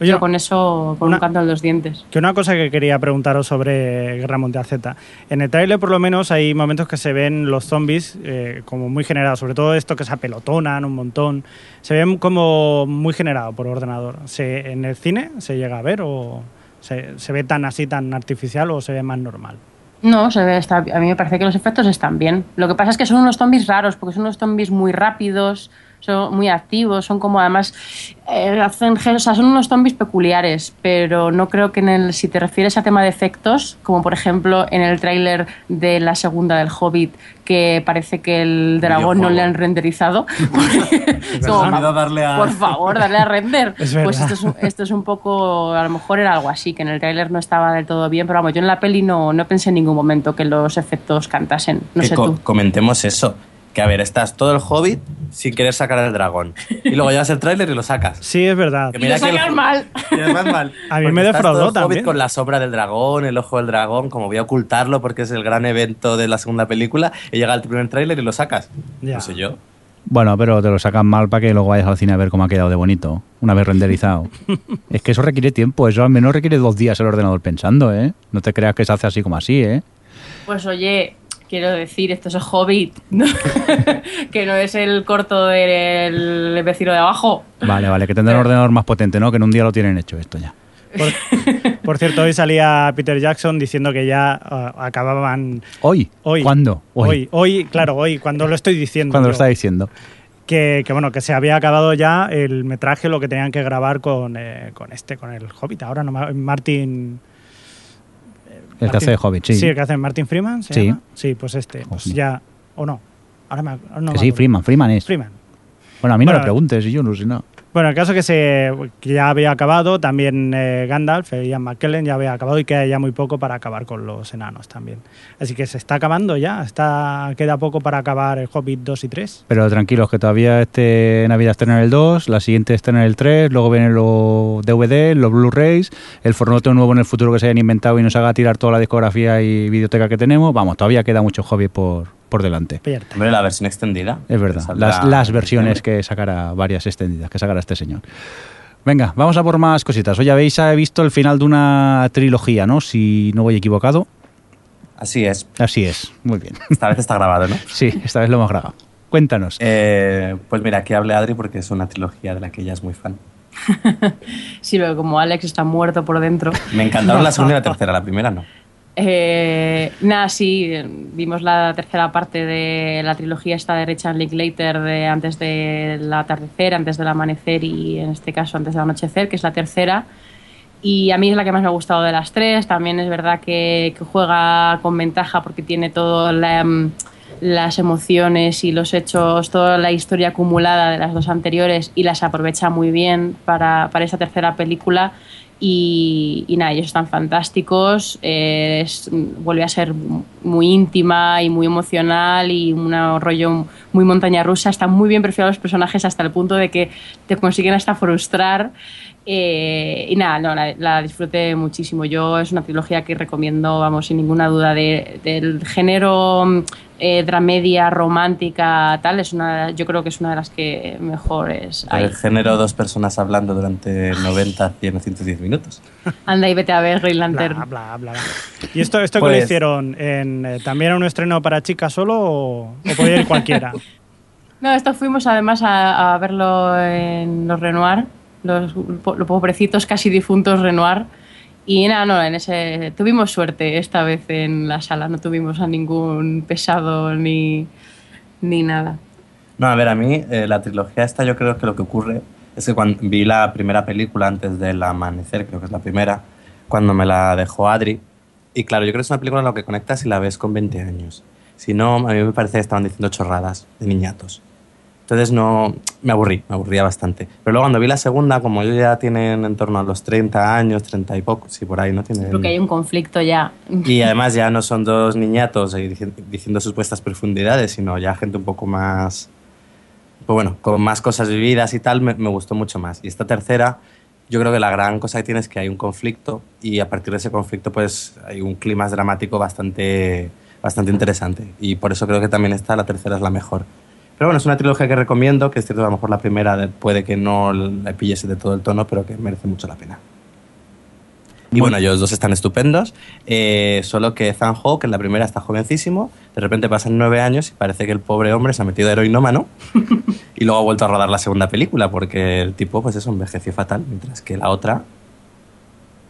Oye, yo con eso, con una- un canto en los dientes. Que una cosa que quería preguntaros sobre Guerra Mundial Z. En el tráiler, por lo menos, hay momentos que se ven los zombies eh, como muy generados, sobre todo esto que se apelotonan un montón. Se ven como muy generado por ordenador. Se, ¿En el cine se llega a ver o se, se ve tan así, tan artificial o se ve más normal? No, se ve, está, a mí me parece que los efectos están bien. Lo que pasa es que son unos zombies raros, porque son unos zombies muy rápidos, son muy activos, son como además, eh, hacen, o sea, son unos zombies peculiares, pero no creo que en el, si te refieres a tema de efectos, como por ejemplo en el tráiler de la segunda del Hobbit, que parece que el dragón no le han renderizado. como, darle a- Por favor, darle a render. Es pues esto es, un, esto es un poco, a lo mejor era algo así, que en el tráiler no estaba del todo bien, pero vamos, yo en la peli no, no pensé en ningún momento que los efectos cantasen. No que sé co- tú. comentemos eso. Que a ver, estás todo el hobbit sin querer sacar al dragón. Y luego llevas el tráiler y lo sacas. Sí, es verdad. Que Y lo que el- sacas mal. Y además mal. A mí Porque me estás todo defraudó el también. Hobbit con la sombra del dragón, el ojo del dragón, como voy a ocultarlo porque es el gran evento de la segunda película, y llega el primer tráiler y lo sacas. Ya. No sé yo. Bueno, pero te lo sacan mal para que luego vayas al cine a ver cómo ha quedado de bonito, una vez renderizado. es que eso requiere tiempo, eso al menos requiere dos días el ordenador pensando, ¿eh? No te creas que se hace así como así, ¿eh? Pues oye, Quiero decir, esto es el Hobbit, ¿no? que no es el corto del vecino de abajo. Vale, vale, que tendrán un ordenador más potente, ¿no? Que en un día lo tienen hecho esto ya. Por, por cierto, hoy salía Peter Jackson diciendo que ya ah, acababan ¿Hoy? Hoy. ¿Cuándo? hoy. hoy, claro, hoy, cuando lo estoy diciendo. Cuando lo está diciendo. que, que, bueno, que se había acabado ya el metraje, lo que tenían que grabar con, eh, con este, con el Hobbit. Ahora no me- Martin. El que hace de Hobbit, sí. Sí, el que hace Martin Freeman. ¿se Sí. llama? Sí, pues este. Pues ya. O no. Ahora me, ahora no que me sí. Freeman, Freeman es. Freeman. Bueno, a mí no Bueno, me preguntes, yo no sé nada. Bueno, el caso que, se, ya había acabado, también eh, Gandalf, eh, Ian McKellen ya había acabado y queda ya muy poco para acabar con los enanos también. Así que se está acabando ya, está, queda poco para acabar el Hobbit 2 y 3. Pero tranquilos, que todavía este Navidad está en el 2, la siguiente está en el 3, luego vienen los DVD, los Blu-rays, el formato nuevo en el futuro que se hayan inventado y nos haga tirar toda la discografía y videoteca que tenemos. Vamos, todavía queda mucho Hobbit por, por delante. Pierta. Hombre, la versión extendida. Es verdad, Saldrá las, las versiones que sacará, varias extendidas, que sacará este señor. Venga, vamos a por más cositas. Hoy habéis eh, visto el final de una trilogía, ¿no? Si no voy equivocado. Así es. Así es, muy bien. Esta vez está grabado, ¿no? Sí, esta vez lo hemos grabado. Cuéntanos. Eh, pues mira, aquí hable Adri porque es una trilogía de la que ella es muy fan. Sí, pero como Alex está muerto por dentro. Me encantaron la segunda y la tercera, la primera no. Eh, nada, sí, vimos la tercera parte de la trilogía esta de Richard Linklater de antes del atardecer, antes del amanecer y en este caso antes del anochecer, que es la tercera. Y a mí es la que más me ha gustado de las tres. También es verdad que, juega con ventaja porque tiene todas las emociones y los hechos, toda la historia acumulada de las dos anteriores y las aprovecha muy bien para, para esta tercera película. Y, y nada, ellos están fantásticos. eh, es- vuelve a ser muy íntima y muy emocional y un rollo muy montaña rusa. Están muy bien perfilados los personajes hasta el punto de que te consiguen hasta frustrar. Eh, y nada, no, la, la disfruté muchísimo. Yo es una trilogía que recomiendo, vamos, sin ninguna duda, de- del género mm, eh, dramedia, romántica, tal. Es una, yo creo que es una de las que mejores hay. El género dos personas hablando durante 90, 100 o 110 minutos. Anda y vete a ver Green Lantern. bla, bla, bla. ¿Y esto, esto que Pues- lo hicieron en, eh, también era un estreno para chicas solo o, o podía ir cualquiera? No, esto fuimos además a, a verlo en los Renoir, los, los pobrecitos casi difuntos Renoir. Y nada, no, en ese tuvimos suerte esta vez en la sala, no tuvimos a ningún pesado ni, ni nada. No, a ver, a mí eh, la trilogía esta yo creo que lo que ocurre es que cuando vi la primera película antes del amanecer, creo que es la primera, cuando me la dejó Adri, y claro, yo creo que es una película en la que conectas si la ves con 20 años. Si no, a mí me parece que estaban diciendo chorradas de niñatos. Entonces no, me aburrí, me aburría bastante. Pero luego cuando vi la segunda, como ellos ya tienen en torno a los 30 años, 30 y poco, sí, por ahí, ¿no? Tienen, Creo que hay un conflicto ya. y además ya no son dos niñatos dici- diciendo supuestas profundidades, sino ya gente un poco más, pues bueno, con más cosas vividas y tal, me, me gustó mucho más. Y esta tercera, yo creo que la gran cosa que tiene es que hay un conflicto y a partir de ese conflicto pues hay un clima dramático bastante, bastante interesante. Y por eso creo que también esta, la tercera, es la mejor. Pero bueno, es una trilogía que recomiendo, que es cierto, a lo mejor la primera de- puede que no le pillese de todo el tono, pero que merece mucho la pena. Y bueno, ellos dos están estupendos, eh, solo que Ethan Hawke en la primera está jovencísimo, de repente pasan nueve años y parece que el pobre hombre se ha metido heroinómano y luego ha vuelto a rodar la segunda película porque el tipo pues eso envejeció fatal, mientras que la otra,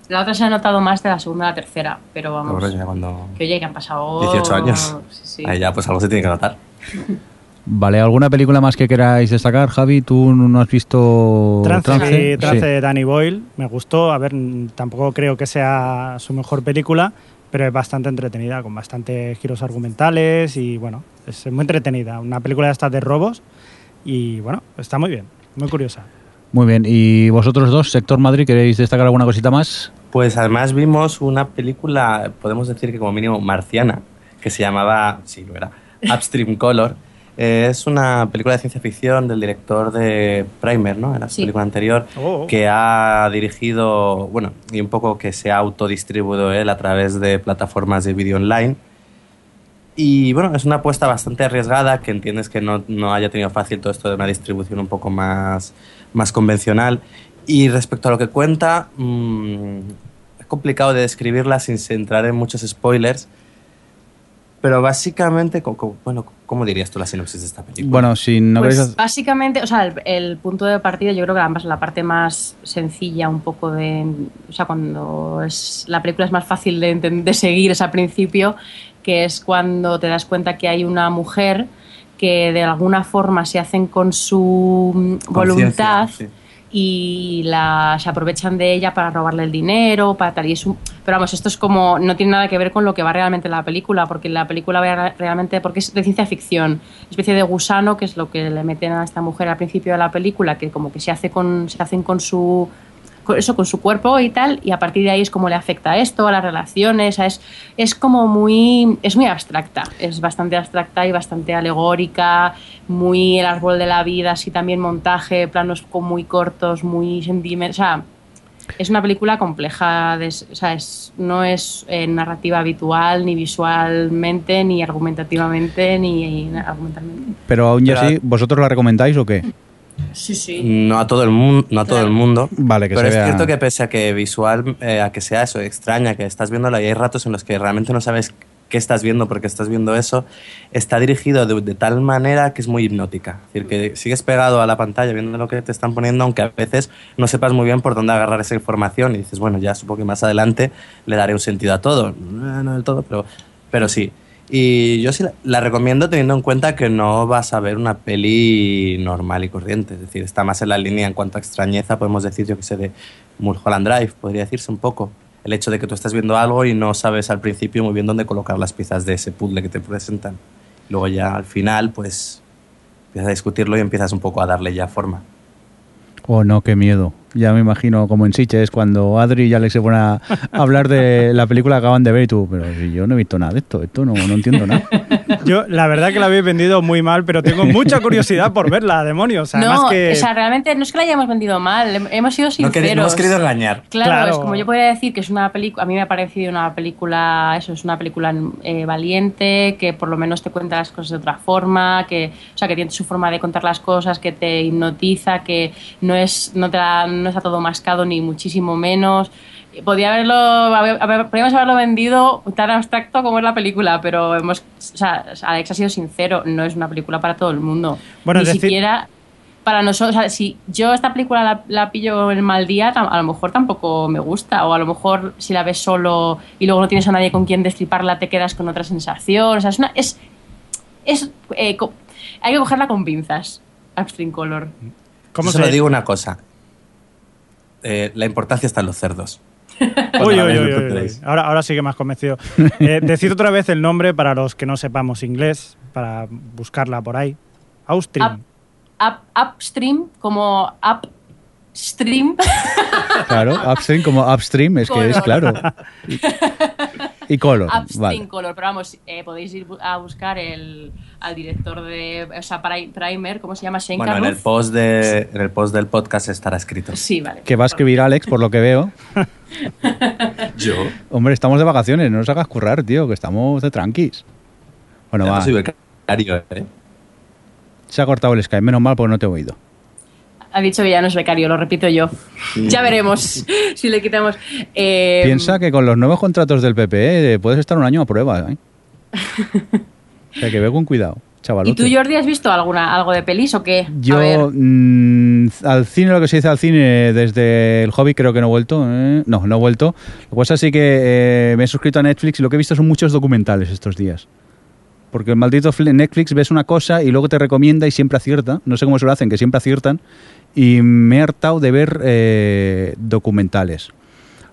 La otra se ha notado más de la segunda a la tercera, pero vamos. pobre, ya cuando Que oye, que han pasado 18 años, Sí, sí. ahí ya pues algo se tiene que notar. Vale, ¿alguna película más que queráis destacar, Javi? ¿Tú no has visto Trance, Trance? sí, Trance Sí. de Danny Boyle, me gustó. A ver, tampoco creo que sea su mejor película, pero es bastante entretenida, con bastantes giros argumentales y bueno, es muy entretenida. Una película de estas de robos y bueno, está muy bien, muy curiosa. Muy bien, ¿y vosotros dos, Sector Madrid, queréis destacar alguna cosita más? Pues además vimos una película, podemos decir que como mínimo marciana, que se llamaba, sí, lo era, Upstream Color. Eh, es una película de ciencia ficción del director de Primer, ¿no? En la Sí. película anterior, Oh, oh. que ha dirigido, bueno, y un poco que se ha autodistribuido él a través de plataformas de vídeo online. Y bueno, es una apuesta bastante arriesgada, que entiendes que no, no haya tenido fácil todo esto de una distribución un poco más, más convencional. Y respecto a lo que cuenta, mm, es complicado de describirla sin entrar en muchos spoilers. Pero básicamente, co- co- bueno, ¿cómo dirías tú la sinopsis de esta película? Bueno, si no Pues básicamente, o sea, el, el punto de partida yo creo que además la parte más sencilla un poco de, o sea, cuando es la película es más fácil de, de seguir es al principio, que es cuando te das cuenta que hay una mujer que de alguna forma se hacen con su mm, voluntad sí. Y la, se aprovechan de ella para robarle el dinero, para tal. Y es un- pero vamos, esto es como, no tiene nada que ver con lo que va realmente la película, porque la película va re- realmente, porque es de ciencia ficción, especie de gusano, que es lo que le meten a esta mujer al principio de la película, que como que se hace con, se hacen con su eso con su cuerpo y tal y a partir de ahí es como le afecta esto a las relaciones a- es, es como muy es muy abstracta es bastante abstracta y bastante alegórica muy el árbol de la vida así también montaje planos con muy cortos muy sentimentales o sea es una película compleja, de- o sea, es- no es eh, narrativa habitual, ni visualmente, ni argumentativamente, ni, ni argumentalmente. Pero aún y así, ¿vosotros la recomendáis o qué? Sí, sí. No a todo el mundo, no a todo Claro. el mundo. Vale, que pero se es vea- cierto que pese a que visual, eh, a que sea eso extraña, que estás viéndola y hay ratos en los que realmente no sabes qué estás viendo porque estás viendo eso, está dirigido de, de tal manera que es muy hipnótica. Es decir, que sigues pegado a la pantalla viendo lo que te están poniendo, aunque a veces no sepas muy bien por dónde agarrar esa información y dices, bueno, ya supongo que más adelante le daré un sentido a todo. No, no del todo, pero, pero sí. Y yo sí la, recomiendo teniendo en cuenta que no vas a ver una peli normal y corriente. Es decir, está más en la línea en cuanto a extrañeza, podemos decir, yo que sé, de Mulholland Drive, podría decirse un poco. El hecho de que tú estás viendo algo y no sabes al principio muy bien dónde colocar las piezas de ese puzzle que te presentan. Luego ya al final, pues empiezas a discutirlo y empiezas un poco a darle ya forma. Oh, no, qué miedo. Ya me imagino como en Sitges cuando Adri y Alex se ponen a hablar de la película que acaban de ver y tú, pero yo no he visto nada de esto, esto no, no entiendo nada. Yo, la verdad que la habéis vendido muy mal, pero tengo mucha curiosidad por verla, demonios. Además no, que... o sea, realmente no es que la hayamos vendido mal, hem- hemos sido No, sinceros. no hemos querido engañar. Claro, Claro. es como yo podría decir que es una película, a mí me ha parecido una película, eso es una película eh, valiente, que por lo menos te cuenta las cosas de otra forma, que, o sea, que tiene su forma de contar las cosas, que te hipnotiza, que no es, no te la- no está todo mascado ni muchísimo menos. Podía haberlo, haber- haber- podríamos haberlo vendido tan abstracto como es la película, pero hemos, o sea, Alex ha sido sincero, no es una película para todo el mundo. Bueno, ni decir- siquiera para nosotros, o sea, si yo esta película la, la pillo en mal día, a lo mejor tampoco me gusta, o a lo mejor si la ves solo y luego no tienes a nadie con quien destriparla, te quedas con otra sensación. O sea, es una. Es, es, eh, co- hay que cogerla con pinzas, Upstream Color. ¿Cómo Yo se solo digo una cosa. Eh, la importancia está en los cerdos. Uy, uy, uy. Ahora, ahora sí que me has convencido. Eh, decid otra vez el nombre para los que no sepamos inglés, para buscarla por ahí. Austrim. Up- upstream, como upstream. Claro, upstream como upstream, es que es claro. Y, color, vale. Color, pero vamos, eh, podéis ir a buscar el, al director de, o sea, Pri- Primer, ¿cómo se llama? Shane Bueno, en el, post de, en el post del podcast estará escrito. Sí, vale. Que va a escribir Alex, por lo que veo. Yo. Hombre, estamos de vacaciones, no nos hagas currar, tío, que estamos de tranquis. Bueno, Ya va, no soy becario, ¿eh? se ha cortado el Skype, menos mal porque no te he oído. Ha dicho que ya no es becario, lo repito yo. Ya veremos si le quitamos. Eh, Piensa que con los nuevos contratos del PP eh, puedes estar un año a prueba. ¿eh? o sea, que ve con cuidado, chaval. ¿Y tú, Jordi, has visto alguna, algo de pelis o qué? A ver. Yo mm, al cine, lo que se dice al cine desde el hobby, creo que no he vuelto. ¿eh? No, no he vuelto. Lo que pasa sí que eh, me he suscrito a Netflix y lo que he visto son muchos documentales estos días. Porque el maldito fl- Netflix ves una cosa y luego te recomienda y siempre acierta. No sé cómo se lo hacen, que siempre aciertan. Y me he hartado de ver eh, documentales.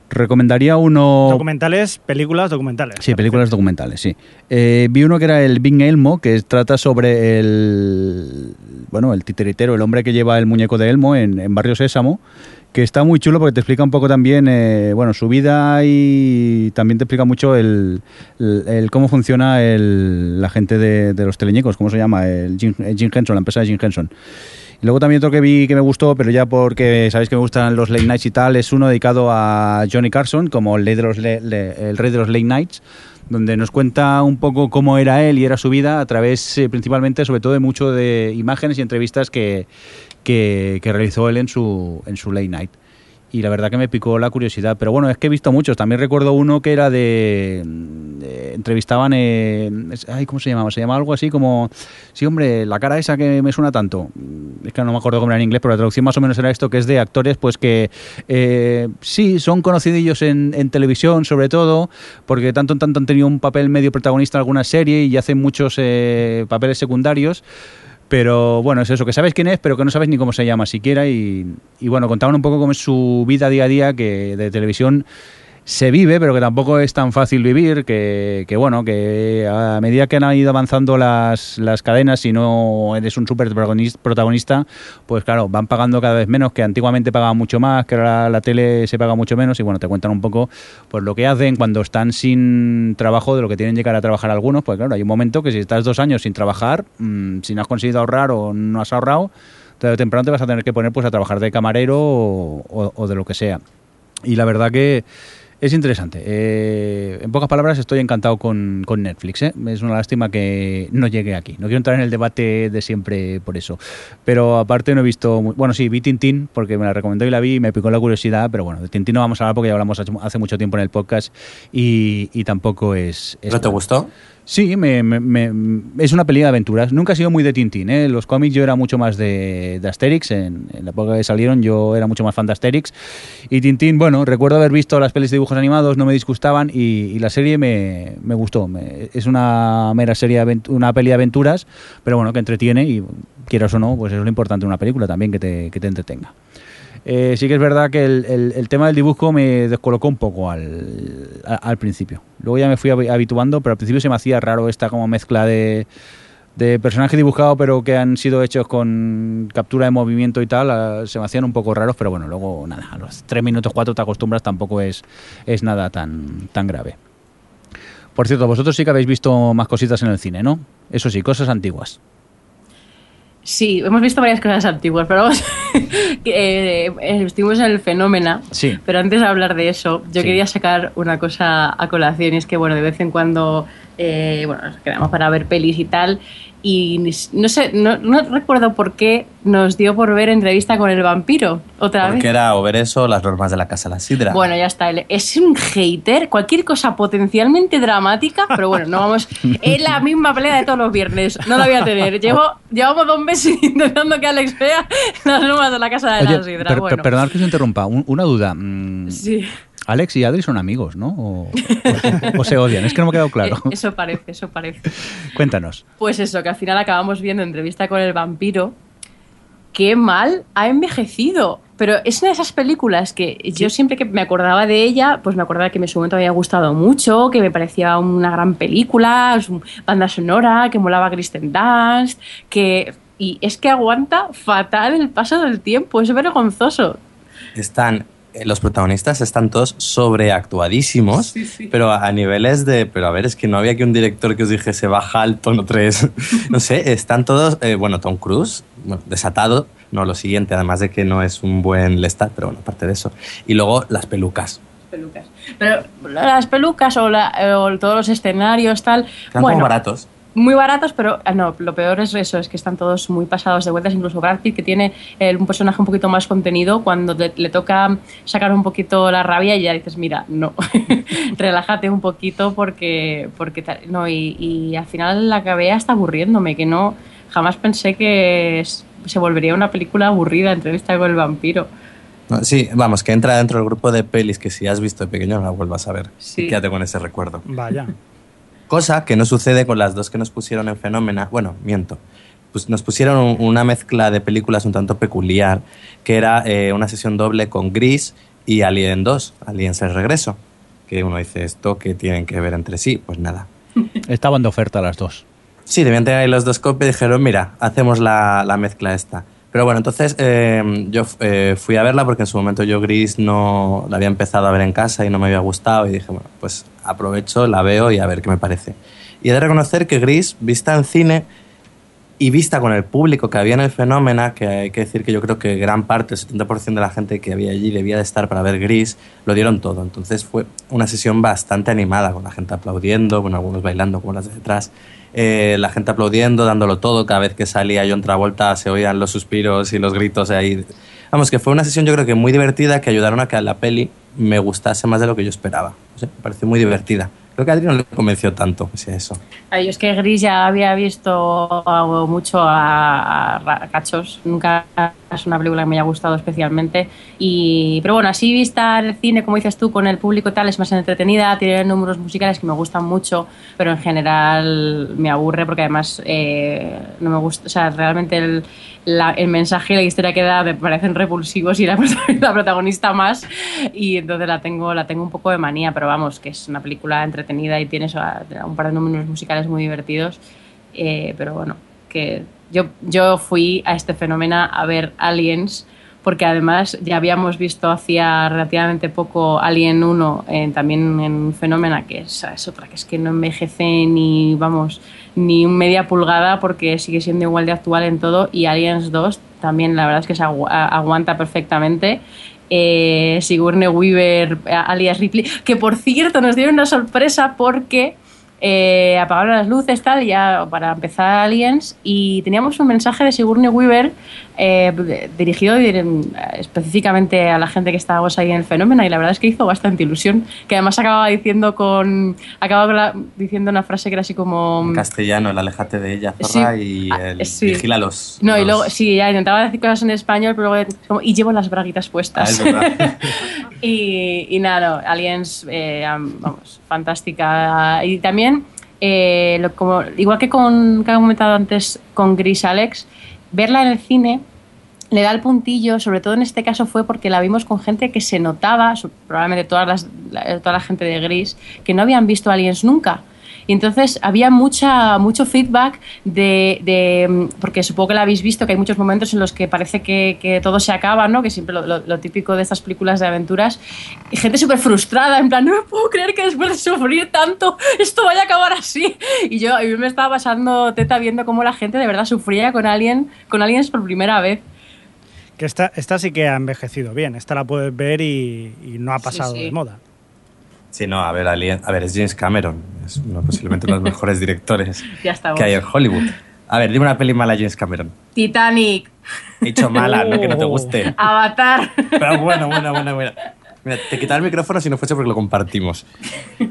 Recomendaría uno... Documentales, películas, documentales. Sí, películas documentales, sí. Eh, vi uno que era el Big Elmo, que trata sobre el. Bueno, el titeritero, el hombre que lleva el muñeco de Elmo en, en Barrio Sésamo, que está muy chulo porque te explica un poco también, eh, bueno, su vida y también te explica mucho el, el- el cómo funciona el, la gente de, de los teleñecos, ¿cómo se llama? El Jim, Jim Henson, la empresa de Jim Henson. Y luego también otro que vi que me gustó, pero ya porque sabéis que me gustan los late nights y tal, es uno dedicado a Johnny Carson, como el rey de los, le- le- el rey de los late nights, donde nos cuenta un poco cómo era él y era su vida a través eh, principalmente, sobre todo, de mucho de imágenes y entrevistas que, que, realizó él en su, en su late night. Y la verdad que me picó la curiosidad. Pero bueno, es que he visto muchos. También recuerdo uno que era de, eh, entrevistaban, eh, ay, ¿cómo se llamaba? Se llamaba algo así como, sí, hombre, la cara esa que me suena tanto. Es que no me acuerdo cómo era en inglés, pero la traducción más o menos era esto, que es de actores, pues que eh, sí, son conocidillos en, en televisión, sobre todo, porque tanto en tanto han tenido un papel medio protagonista en alguna serie y hacen muchos eh, papeles secundarios. Pero bueno, es eso, que sabes quién es, pero que no sabes ni cómo se llama siquiera. Y, y bueno, contaban un poco cómo es su vida día a día, que de televisión se vive, pero que tampoco es tan fácil vivir, que, que bueno, que a medida que han ido avanzando las, las cadenas, si no eres un súper protagonis- protagonista, pues claro, van pagando cada vez menos, que antiguamente pagaban mucho más, que ahora la, tele se paga mucho menos, y bueno, te cuentan un poco pues lo que hacen cuando están sin trabajo, de lo que tienen que llegar a trabajar algunos, pues claro, hay un momento que si estás dos años sin trabajar, mm, si no has conseguido ahorrar o no has ahorrado, tarde o temprano te vas a tener que poner pues a trabajar de camarero o- o de lo que sea. Y la verdad que es interesante. Eh, en pocas palabras, estoy encantado con, con Netflix. ¿eh? Es una lástima que no llegue aquí. No quiero entrar en el debate de siempre por eso. Pero aparte no he visto... mu- Bueno, sí, vi Tintín porque me la recomendó y la vi y me picó la curiosidad. Pero bueno, de Tintín no vamos a hablar porque ya hablamos hace- mucho tiempo en el podcast y, y tampoco es... es ¿No te gustó? Sí, me, me- me- es una peli de aventuras. Nunca he sido muy de Tintín. ¿eh? Los cómics yo era mucho más de, de Asterix. En, en la época que salieron yo era mucho más fan de Asterix. Y Tintín, bueno, recuerdo haber visto las pelis de dibujos animados, no me disgustaban y, y la serie me, me gustó. Es una mera serie, una peli de aventuras, pero bueno, que entretiene y quieras o no, pues es lo importante de una película también, que te, que te entretenga. Eh, sí que es verdad que el, tema del dibujo me descolocó un poco al, principio. Luego ya me fui habi- habituando, pero al principio se me hacía raro esta como mezcla de, de personaje dibujado pero que han sido hechos con captura de movimiento y tal, se me hacían un poco raros, pero bueno, luego nada, a los tres minutos cuatro te acostumbras, tampoco es, es nada tan, tan grave. Por cierto, vosotros sí que habéis visto más cositas en el cine, ¿no? Eso sí, cosas antiguas. Sí, hemos visto varias cosas antiguas, pero vamos, eh, estuvimos en el fenómeno. Sí. Pero antes de hablar de eso, yo Sí. quería sacar una cosa a colación y es que, bueno, de vez en cuando, eh, bueno, nos quedamos para ver pelis y tal y no sé, no, no recuerdo por qué nos dio por ver entrevista con el vampiro otra vez. Porque era o ver eso o las normas de la casa de la sidra. Bueno, ya está. él Es un hater, cualquier cosa potencialmente dramática, pero bueno, no vamos. Es la misma pelea de todos los viernes. No la voy a tener. Llevo, llevamos dos meses intentando que Alex vea las normas de la casa de Oye, la sidra. per- per- bueno, perdonad que os interrumpa, un- una duda. mm, sí. Alex y Adri son amigos, ¿no? O, o- o se odian, es que no me ha quedado claro. Eso parece, eso parece. Cuéntanos. Pues eso, que al final acabamos viendo entrevista con el vampiro. Qué mal ha envejecido. Pero es una de esas películas que yo siempre que me acordaba de ella, pues me acordaba que en su momento había gustado mucho, que me parecía una gran película, banda sonora, que molaba Kristen Dunst, que... Y es que aguanta fatal el paso del tiempo, es vergonzoso. Están, los protagonistas están todos sobreactuadísimos, pero a, a niveles de, pero a ver, es que no había que un director que os dijese baja al tono 3. no sé, están todos, eh, bueno, Tom Cruise, bueno, desatado, no lo siguiente, además de que no es un buen Lestat, pero bueno, aparte de eso. Y luego las pelucas. Pelucas. Pero las pelucas o, la- o todos los escenarios, tal... Están bueno, como baratos. Muy baratos, pero ah, no, lo peor es eso, es que están todos muy pasados de vueltas, incluso Brad Pitt, que tiene eh, un personaje un poquito más contenido, cuando le, le toca sacar un poquito la rabia y ya dices, mira, no, relájate un poquito porque, porque tal- no, y, y al final la acabé hasta aburriéndome, que no, jamás pensé que se volvería una película aburrida, entrevista con el vampiro. Sí, vamos, que entra dentro del grupo de pelis que si has visto de pequeño no la vuelvas a ver. Sí. Y quédate con ese recuerdo. Vaya. Cosa que no sucede con las dos que nos pusieron en Fenómena. Bueno, miento. Pues nos pusieron un- una mezcla de películas un tanto peculiar, que era eh, una sesión doble con Gris y Alien 2, Aliens el regreso. Que uno dice, ¿esto que tienen que ver entre sí? Pues nada. Estaban de oferta las dos. Sí, debían tener ahí los dos copias y dijeron, mira, hacemos la, la mezcla esta. Pero bueno, entonces eh, yo eh, fui a verla porque en su momento yo Gris no la había empezado a ver en casa y no me había gustado y dije, bueno, pues aprovecho, la veo y a ver qué me parece. Y he de reconocer que Gris, vista en cine y vista con el público que había en el fenómeno, que hay que decir que yo creo que gran parte, el 70% de la gente que había allí debía de estar para ver Gris, lo dieron todo. Entonces fue una sesión bastante animada, con la gente aplaudiendo, con algunos bailando como las de detrás. Eh, la gente aplaudiendo, dándolo todo. Cada vez que salía John Travolta se oían los suspiros y los gritos ahí. Vamos, que fue una sesión yo creo que muy divertida que ayudaron a que la peli me gustase más de lo que yo esperaba. O sea, me pareció muy divertida. Creo que a Adri no le convenció tanto, pese a eso. Ay, yo es que Gris ya había visto mucho a, a Cachos. Nunca es una película que me haya gustado especialmente. Y, pero bueno, así vista el cine, como dices tú, con el público tal, es más entretenida. Tiene números musicales que me gustan mucho, pero en general me aburre porque además eh, no me gusta. O sea, realmente el, el mensaje y la historia que da me parecen repulsivos y la, protagonista más. Y entonces la tengo, la tengo un poco de manía, pero vamos, que es una película entretenida y tiene un par de números musicales muy divertidos. Eh, pero bueno, que yo, yo fui a este fenómeno a ver Aliens porque además ya habíamos visto hacía relativamente poco Alien 1 eh, también en Fenómena, que es, otra que es que no envejece ni, vamos, ni un media pulgada porque sigue siendo igual de actual en todo y Aliens 2 también la verdad es que se aguanta perfectamente. Eh, Sigourney Weaver, eh, alias Ripley, que por cierto nos dieron una sorpresa porque eh, apagaron las luces tal ya para empezar Aliens y teníamos un mensaje de Sigourney Weaver eh, dirigido dir- específicamente a la gente que estábamos ahí en el fenómeno y la verdad es que hizo bastante ilusión que además acababa diciendo con acababa la- diciendo una frase que era así como En castellano, el aléjate de ella, zorra, Sí. y Ah, el sí. vigila los. no y luego sí ya intentaba decir cosas en español pero luego como, y llevo las braguitas Ah, puestas es verdad. y, y nada, no, Aliens, eh, am- vamos, fantástica. Y también, eh, lo- como, igual que con que he comentado antes con Gris Alex, verla en el cine le da el puntillo, sobre todo en este caso fue porque la vimos con gente que se notaba, probablemente todas las, la- toda la gente de Gris, que no habían visto Aliens nunca. Y entonces había mucha, mucho feedback de, de- mm, porque supongo que la habéis visto, que hay muchos momentos en los que parece que, que todo se acaba, ¿no? Que siempre lo, lo- lo típico de estas películas de aventuras. Y gente súper frustrada, en plan, no me puedo creer que después de sufrir tanto, esto vaya a acabar así. Y yo, yo me estaba pasando teta viendo cómo la gente de verdad sufría con, Alien, con aliens por primera vez. Que esta, esta sí que ha envejecido bien. Esta la puedes ver y, y no ha Sí, pasado sí. de moda. Sí, no, a ver, Alien- a ver, es James Cameron. Es uno, posiblemente uno de los mejores directores que hay en Hollywood. A ver, dime una peli mala James Cameron. Titanic, He dicho mala, no que no te guste. Avatar. Pero bueno, bueno, bueno, bueno. Mira, te quitaba el micrófono si no fuese porque lo compartimos.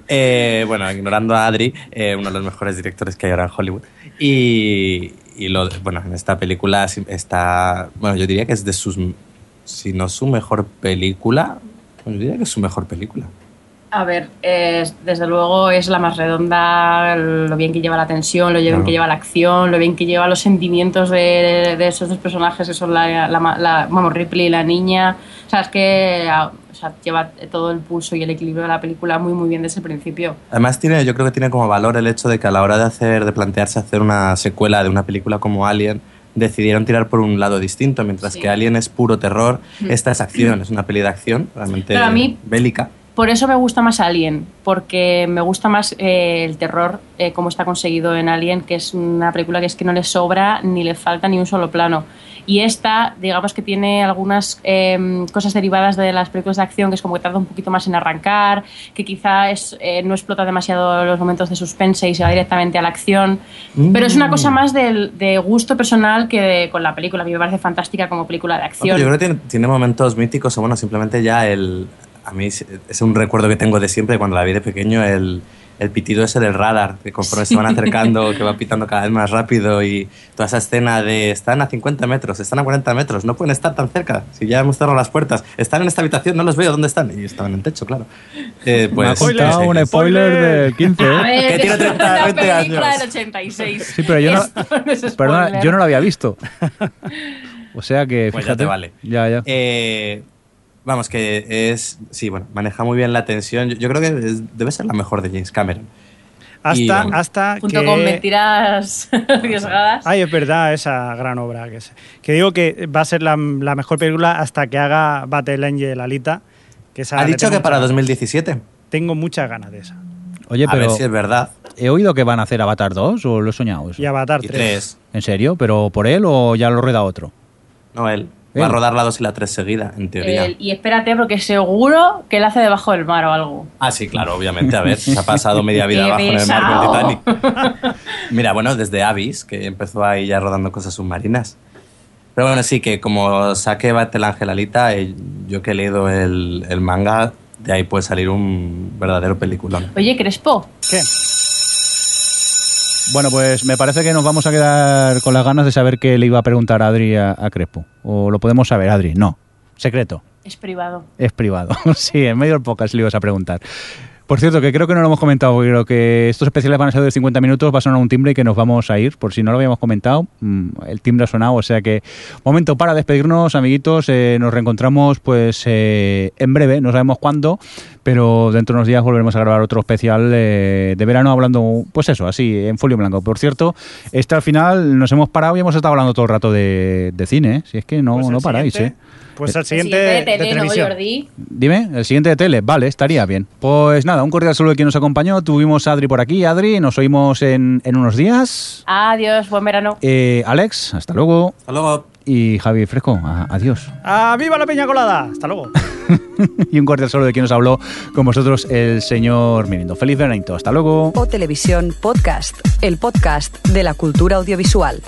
Eh, bueno, ignorando a Adri, eh, uno de los mejores directores que hay ahora en Hollywood. Y, y lo, bueno, en esta película está, bueno, yo diría que es de sus, si no su mejor película, pues yo diría que es su mejor película. A ver, es- desde luego es la más redonda, lo bien que lleva la tensión, lo bien Claro. que lleva la acción, lo bien que lleva los sentimientos de, de esos dos personajes que son la, la, ma- la- vamos, Ripley y la niña. O sea, es que ah, o sea, lleva todo el pulso y el equilibrio de la película muy, muy bien desde el principio. Además tiene, yo creo que tiene como valor el hecho de que a la hora de hacer, de plantearse hacer una secuela de una película como Alien, decidieron tirar por un lado distinto, mientras Sí. que Alien es puro terror, esta es acción, es una peli de acción, realmente mí- bélica. Por eso me gusta más Alien, porque me gusta más eh, el terror, eh, como está conseguido en Alien, que es una película que es que no le sobra ni le falta ni un solo plano. Y esta, digamos que tiene algunas eh, cosas derivadas de las películas de acción, que es como que tarda un poquito más en arrancar, que quizá es, eh, no explota demasiado los momentos de suspense y se va directamente a la acción. Mm. Pero es una cosa más del- de, gusto personal que de- con la película. A mí me parece fantástica como película de acción. yo creo que tiene, tiene momentos míticos, o bueno, simplemente ya el... A mí es un recuerdo que tengo de siempre, cuando la vi de pequeño, el, el pitido ese del radar, que conforme se van acercando, que va pitando cada vez más rápido y toda esa escena de están a 50 metros, están a 40 metros, no pueden estar tan cerca, si ya hemos cerrado las puertas, están en esta habitación, no los veo, ¿dónde están? Y estaban en el techo, claro. Eh, Me ha pues, contado sí, un sí. spoiler del 15, A ¿eh? ver, Que tiene es 30, una 20 película años. del 86. Sí, pero yo no- no Perdona, spoiler. yo no lo había visto. O sea que, Pues ya fíjate. te vale. Ya, ya. Eh, vamos, que es. Sí, bueno, maneja muy bien la tensión. Yo, yo creo que es- debe ser la mejor de James Cameron. Hasta, Y, hasta Junto que... con mentiras arriesgadas. Ay, es verdad, esa gran obra. Que, es- que digo que va a ser la, la mejor película hasta que haga Battle Angel Alita. Que esa Ha dicho que para muchas- 2017. Tengo muchas ganas de esa. Oye, a ver pero si es verdad. ¿he oído que van a hacer Avatar 2 o lo he soñado eso? Y Avatar Y 3. tres. ¿En serio? ¿Pero por él o ya lo rueda otro? No, él. Él. Va a rodar la 2 y la 3 seguida, en teoría. El- y espérate, porque seguro que él hace debajo del mar o algo. Ah, sí, claro, obviamente. A ver, se ha pasado media vida ¡Qué abajo en el mar con! Titanic. Mira, bueno, desde Abyss, que empezó ahí ya rodando cosas submarinas. Pero bueno, sí, que como saque Battle Angel Alita, eh, yo que he leído el, el manga, de ahí puede salir un verdadero peliculón. Oye, Crespo, ¿Qué? Bueno, pues me parece que nos vamos a quedar con las ganas de saber qué le iba a preguntar a Adri a, a Crespo. ¿O lo podemos saber, Adri? No. Secreto. es privado. Es privado. sí, en medio del podcast le ibas a preguntar. Por cierto, que creo que no lo hemos comentado, porque creo que estos especiales van a ser de 50 minutos, va a sonar un timbre y que nos vamos a ir, por si no lo habíamos comentado, mm, el timbre ha sonado, o sea que momento para despedirnos, amiguitos, eh, nos reencontramos pues eh, en breve, no sabemos cuándo, pero dentro de unos días volveremos a grabar otro especial eh, de verano hablando, pues eso, así, en folio blanco. Por cierto, este al final nos hemos parado y hemos estado hablando todo el rato de, de cine, ¿eh? si es que no, Pues no paráis, ¿eh? Pues el El siguiente, siguiente de, de tele, ¿no, televisión. Jordi? Dime, el siguiente de tele, vale, estaría bien. Pues nada, un cordial saludo de quien nos acompañó. Tuvimos a Adri por aquí. Adri, nos oímos en, en unos días. Adiós, buen verano. Eh, Alex, hasta luego. Hasta luego. Y Javi Fresco, a- adiós. ¡Ah, viva la peña colada! Hasta luego. y un cordial saludo de quien nos habló con vosotros, el señor Mirindo. Feliz veranito, hasta luego. O Televisión Podcast, el podcast de la cultura audiovisual.